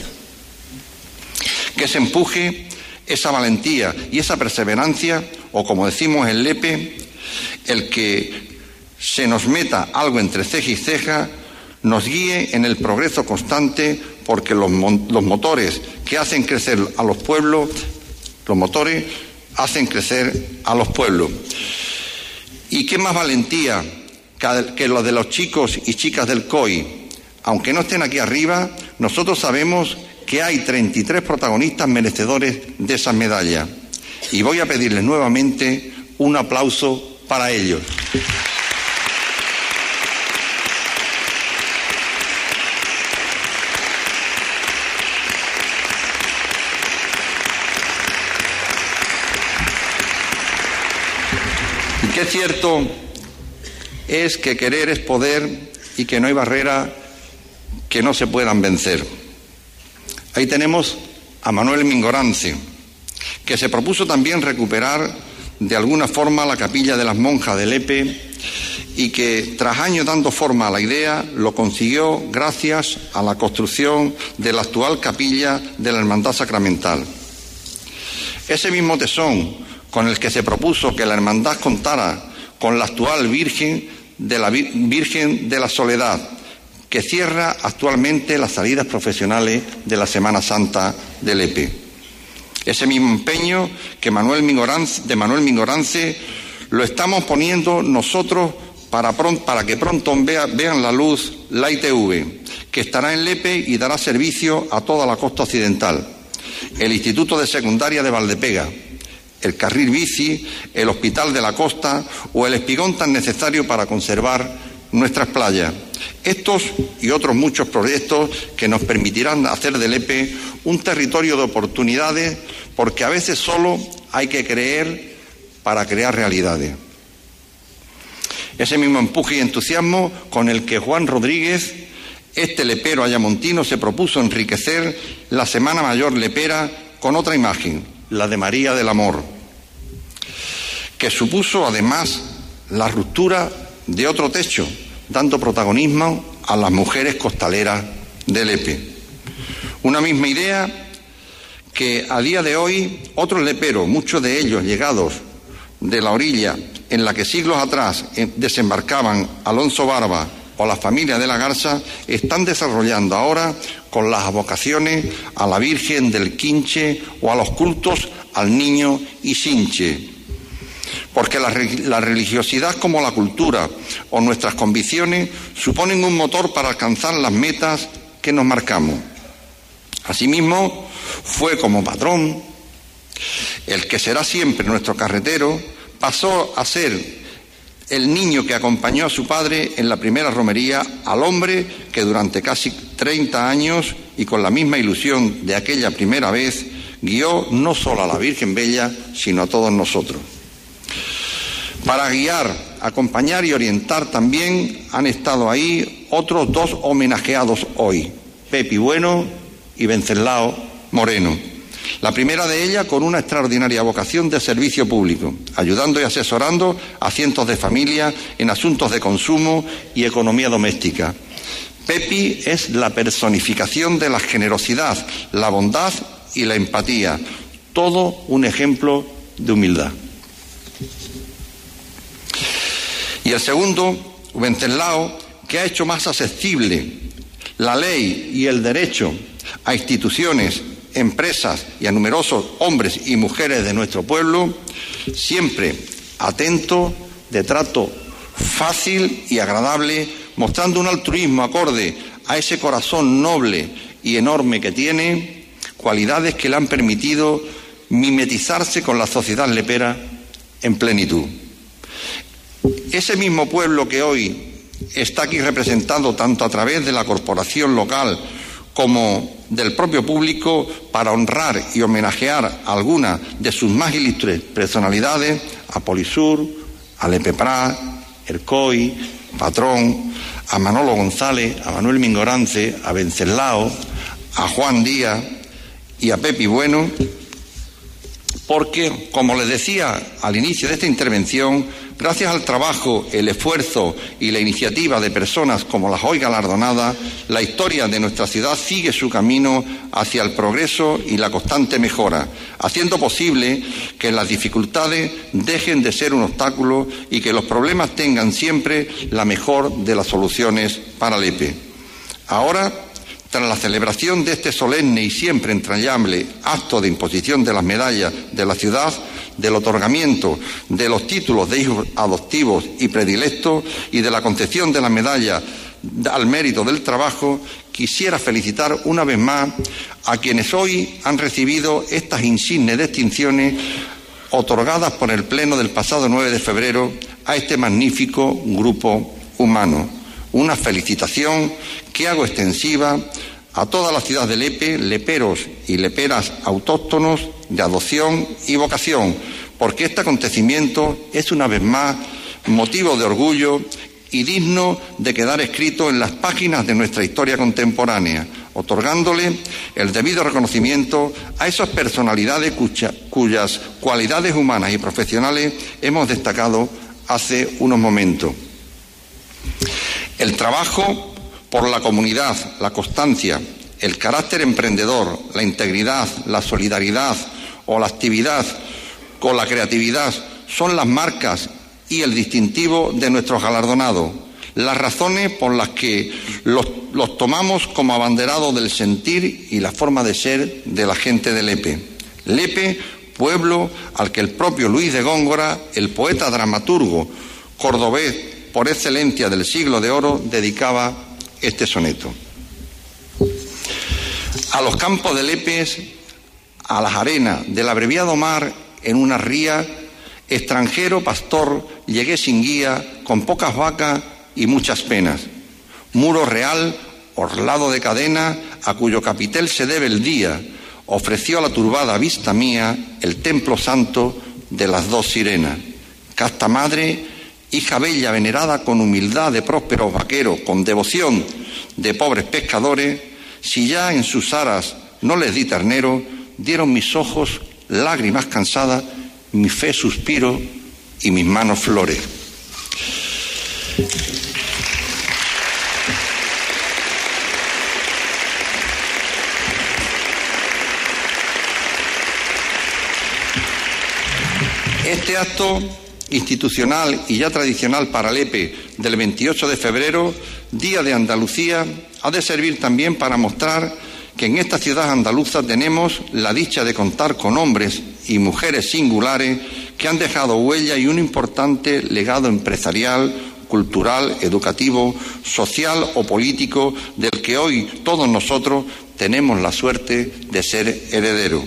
Que se empuje esa valentía y esa perseverancia, o como decimos en Lepe, el que se nos meta algo entre ceja y ceja, nos guíe en el progreso constante, porque los, los que hacen crecer a los pueblos, los motores hacen crecer a los pueblos. ¿Y qué más valentía que lo de los chicos y chicas del COI? Aunque no estén aquí arriba, nosotros sabemos que hay 33 protagonistas merecedores de esa medalla. Y voy a pedirles nuevamente un aplauso para ellos. Qué cierto es que querer es poder y que no hay barrera que no se puedan vencer. Ahí tenemos a Manuel Mingorance, que se propuso también recuperar de alguna forma la capilla de las monjas de Lepe y que tras años dando forma a la idea lo consiguió gracias a la construcción de la actual capilla de la Hermandad Sacramental. Ese mismo tesón con el que se propuso que la Hermandad contara con la actual Virgen de la Virgen de la Soledad, que cierra actualmente las salidas profesionales de la Semana Santa del EPE. Ese mismo empeño que Manuel de Manuel Mingorance lo estamos poniendo nosotros para, para que pronto vean la luz la ITV, que estará en Lepe y dará servicio a toda la costa occidental. El Instituto de Secundaria de Valdepega, el carril bici, el Hospital de la Costa o el espigón tan necesario para conservar nuestras playas. Estos y otros muchos proyectos que nos permitirán hacer del EPE un territorio de oportunidades, porque a veces solo hay que creer para crear realidades. Ese mismo empuje y entusiasmo con el que Juan Rodríguez, este lepero ayamontino, se propuso enriquecer la Semana Mayor lepera con otra imagen, la de María del Amor, que supuso además la ruptura de otro techo, dando protagonismo a las mujeres costaleras del EPE. Una misma idea que a día de hoy otros leperos, muchos de ellos llegados de la orilla en la que siglos atrás eh, desembarcaban Alonso Barba o la familia de la Garza, están desarrollando ahora con las vocaciones a la Virgen del Quinche o a los cultos al Niño y Sinche, porque la, religiosidad como la cultura o nuestras convicciones suponen un motor para alcanzar las metas que nos marcamos. Asimismo, fue como patrón el que será siempre nuestro carretero, pasó a ser el niño que acompañó a su padre en la primera romería al hombre que durante casi 30 años y con la misma ilusión de aquella primera vez guió no solo a la Virgen Bella, sino a todos nosotros. Para guiar, acompañar y orientar también han estado ahí otros dos homenajeados hoy, Pepi Bueno y Venceslao Moreno. La primera de ellas con una extraordinaria vocación de servicio público, ayudando y asesorando a cientos de familias en asuntos de consumo y economía doméstica. Pepi es la personificación de la generosidad, la bondad y la empatía, todo un ejemplo de humildad. Y el segundo, Wenceslao, que ha hecho más accesible la ley y el derecho a instituciones, empresas y a numerosos hombres y mujeres de nuestro pueblo, siempre atento, de trato fácil y agradable, mostrando un altruismo acorde a ese corazón noble y enorme que tiene, cualidades que le han permitido mimetizarse con la sociedad lepera en plenitud. Ese mismo pueblo que hoy está aquí representado tanto a través de la corporación local como del propio público para honrar y homenajear a algunas de sus más ilustres personalidades, a Polisur, a Lepepra, el COI, Patrón, a Manolo González, a Manuel Mingorance, a Venceslao, a Juan Díaz y a Pepi Bueno, porque, como les decía al inicio de esta intervención, gracias al trabajo, el esfuerzo y la iniciativa de personas como las hoy galardonadas, la historia de nuestra ciudad sigue su camino hacia el progreso y la constante mejora, haciendo posible que las dificultades dejen de ser un obstáculo y que los problemas tengan siempre la mejor de las soluciones para Lepe. Ahora tras la celebración de este solemne y siempre entrañable acto de imposición de las medallas de la ciudad, del otorgamiento de los títulos de hijos adoptivos y predilectos y de la concesión de la medalla al mérito del trabajo, quisiera felicitar una vez más a quienes hoy han recibido estas insignes distinciones otorgadas por el Pleno del pasado 9 de febrero a este magnífico grupo humano una felicitación que hago extensiva a toda la ciudad de Lepe, leperos y leperas autóctonos de adopción y vocación, porque este acontecimiento es una vez más motivo de orgullo y digno de quedar escrito en las páginas de nuestra historia contemporánea, otorgándole el debido reconocimiento a esas personalidades cuyas cualidades humanas y profesionales hemos destacado hace unos momentos. El trabajo por la comunidad, la constancia, el carácter emprendedor, la integridad, la solidaridad o la actividad con la creatividad son las marcas y el distintivo de nuestros galardonados, las razones por las que los, tomamos como abanderados del sentir y la forma de ser de la gente de Lepe. Lepe, pueblo al que el propio Luis de Góngora, el poeta dramaturgo cordobés por excelencia del siglo de oro, dedicaba este soneto. A los campos de Lepes, a las arenas del abreviado mar, en una ría, extranjero pastor, llegué sin guía, con pocas vacas y muchas penas. Muro real, orlado de cadena, a cuyo capitel se debe el día, ofreció a la turbada vista mía el templo santo de las dos sirenas. Casta madre, hija bella, venerada con humildad de prósperos vaqueros, con devoción de pobres pescadores, si ya en sus aras no les di ternero, dieron mis ojos lágrimas cansadas, mi fe suspiro y mis manos flores. Este acto institucional y ya tradicional para Lepe del 28 de febrero, Día de Andalucía, ha de servir también para mostrar que en esta ciudad andaluza tenemos la dicha de contar con hombres y mujeres singulares que han dejado huella y un importante legado empresarial, cultural, educativo, social o político del que hoy todos nosotros tenemos la suerte de ser herederos.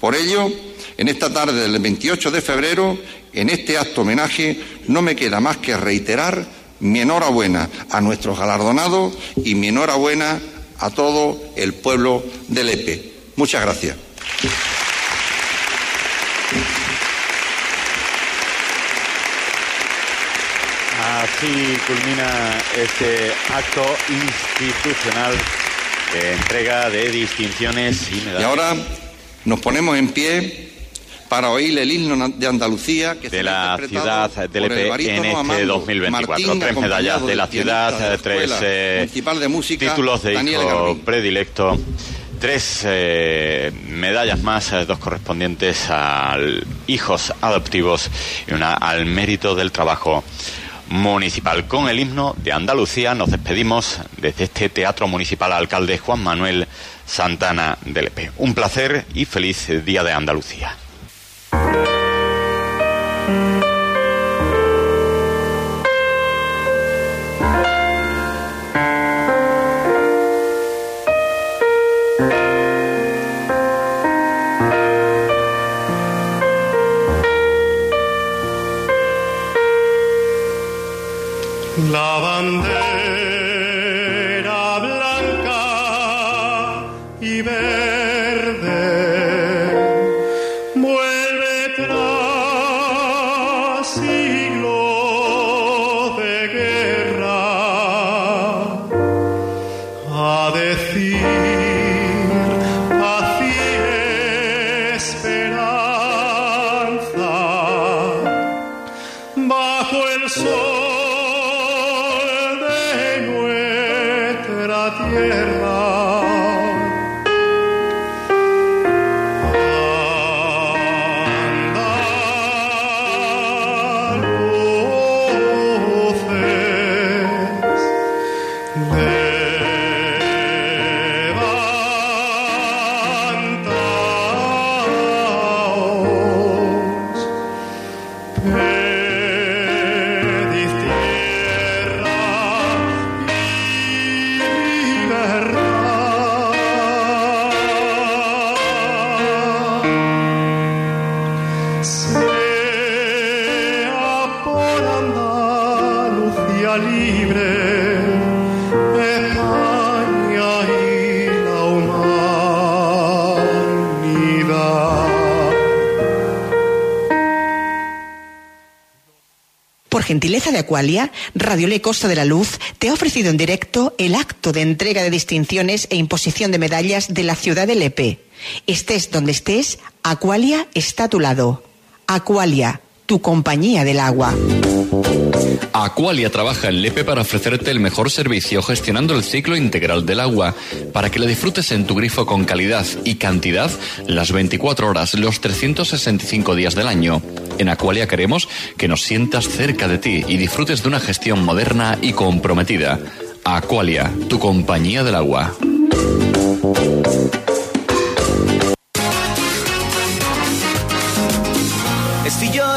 Por ello, en esta tarde del 28 de febrero en este acto homenaje no me queda más que reiterar mi enhorabuena a nuestros galardonados y mi enhorabuena a todo el pueblo de Lepe. Muchas gracias.
Así culmina este acto institucional de entrega de distinciones y medallas.
Y ahora nos ponemos en pie para oír el himno de Andalucía que
de la ciudad de Lepe en este 2024. tres medallas de la ciudad, tres eh,
de música,
títulos de hijo predilecto, tres eh, medallas más, eh, dos correspondientes a hijos adoptivos y una al mérito del trabajo municipal. Con el himno de Andalucía nos despedimos desde este Teatro Municipal Alcalde Juan Manuel Santana del Lepe. Un placer y feliz Día de Andalucía.
La
Aqualia, Radio Le Costa de la Luz te ha ofrecido en directo el acto de entrega de distinciones e imposición de medallas de la ciudad de Lepe. Estés donde estés, Aqualia está a tu lado. Aqualia, tu compañía del agua.
Aqualia trabaja en Lepe para ofrecerte el mejor servicio gestionando el ciclo integral del agua, para que la disfrutes en tu grifo con calidad y cantidad las 24 horas, los 365 días del año. En Aqualia queremos que nos sientas cerca de ti y disfrutes de una gestión moderna y comprometida. Aqualia, tu compañía del agua.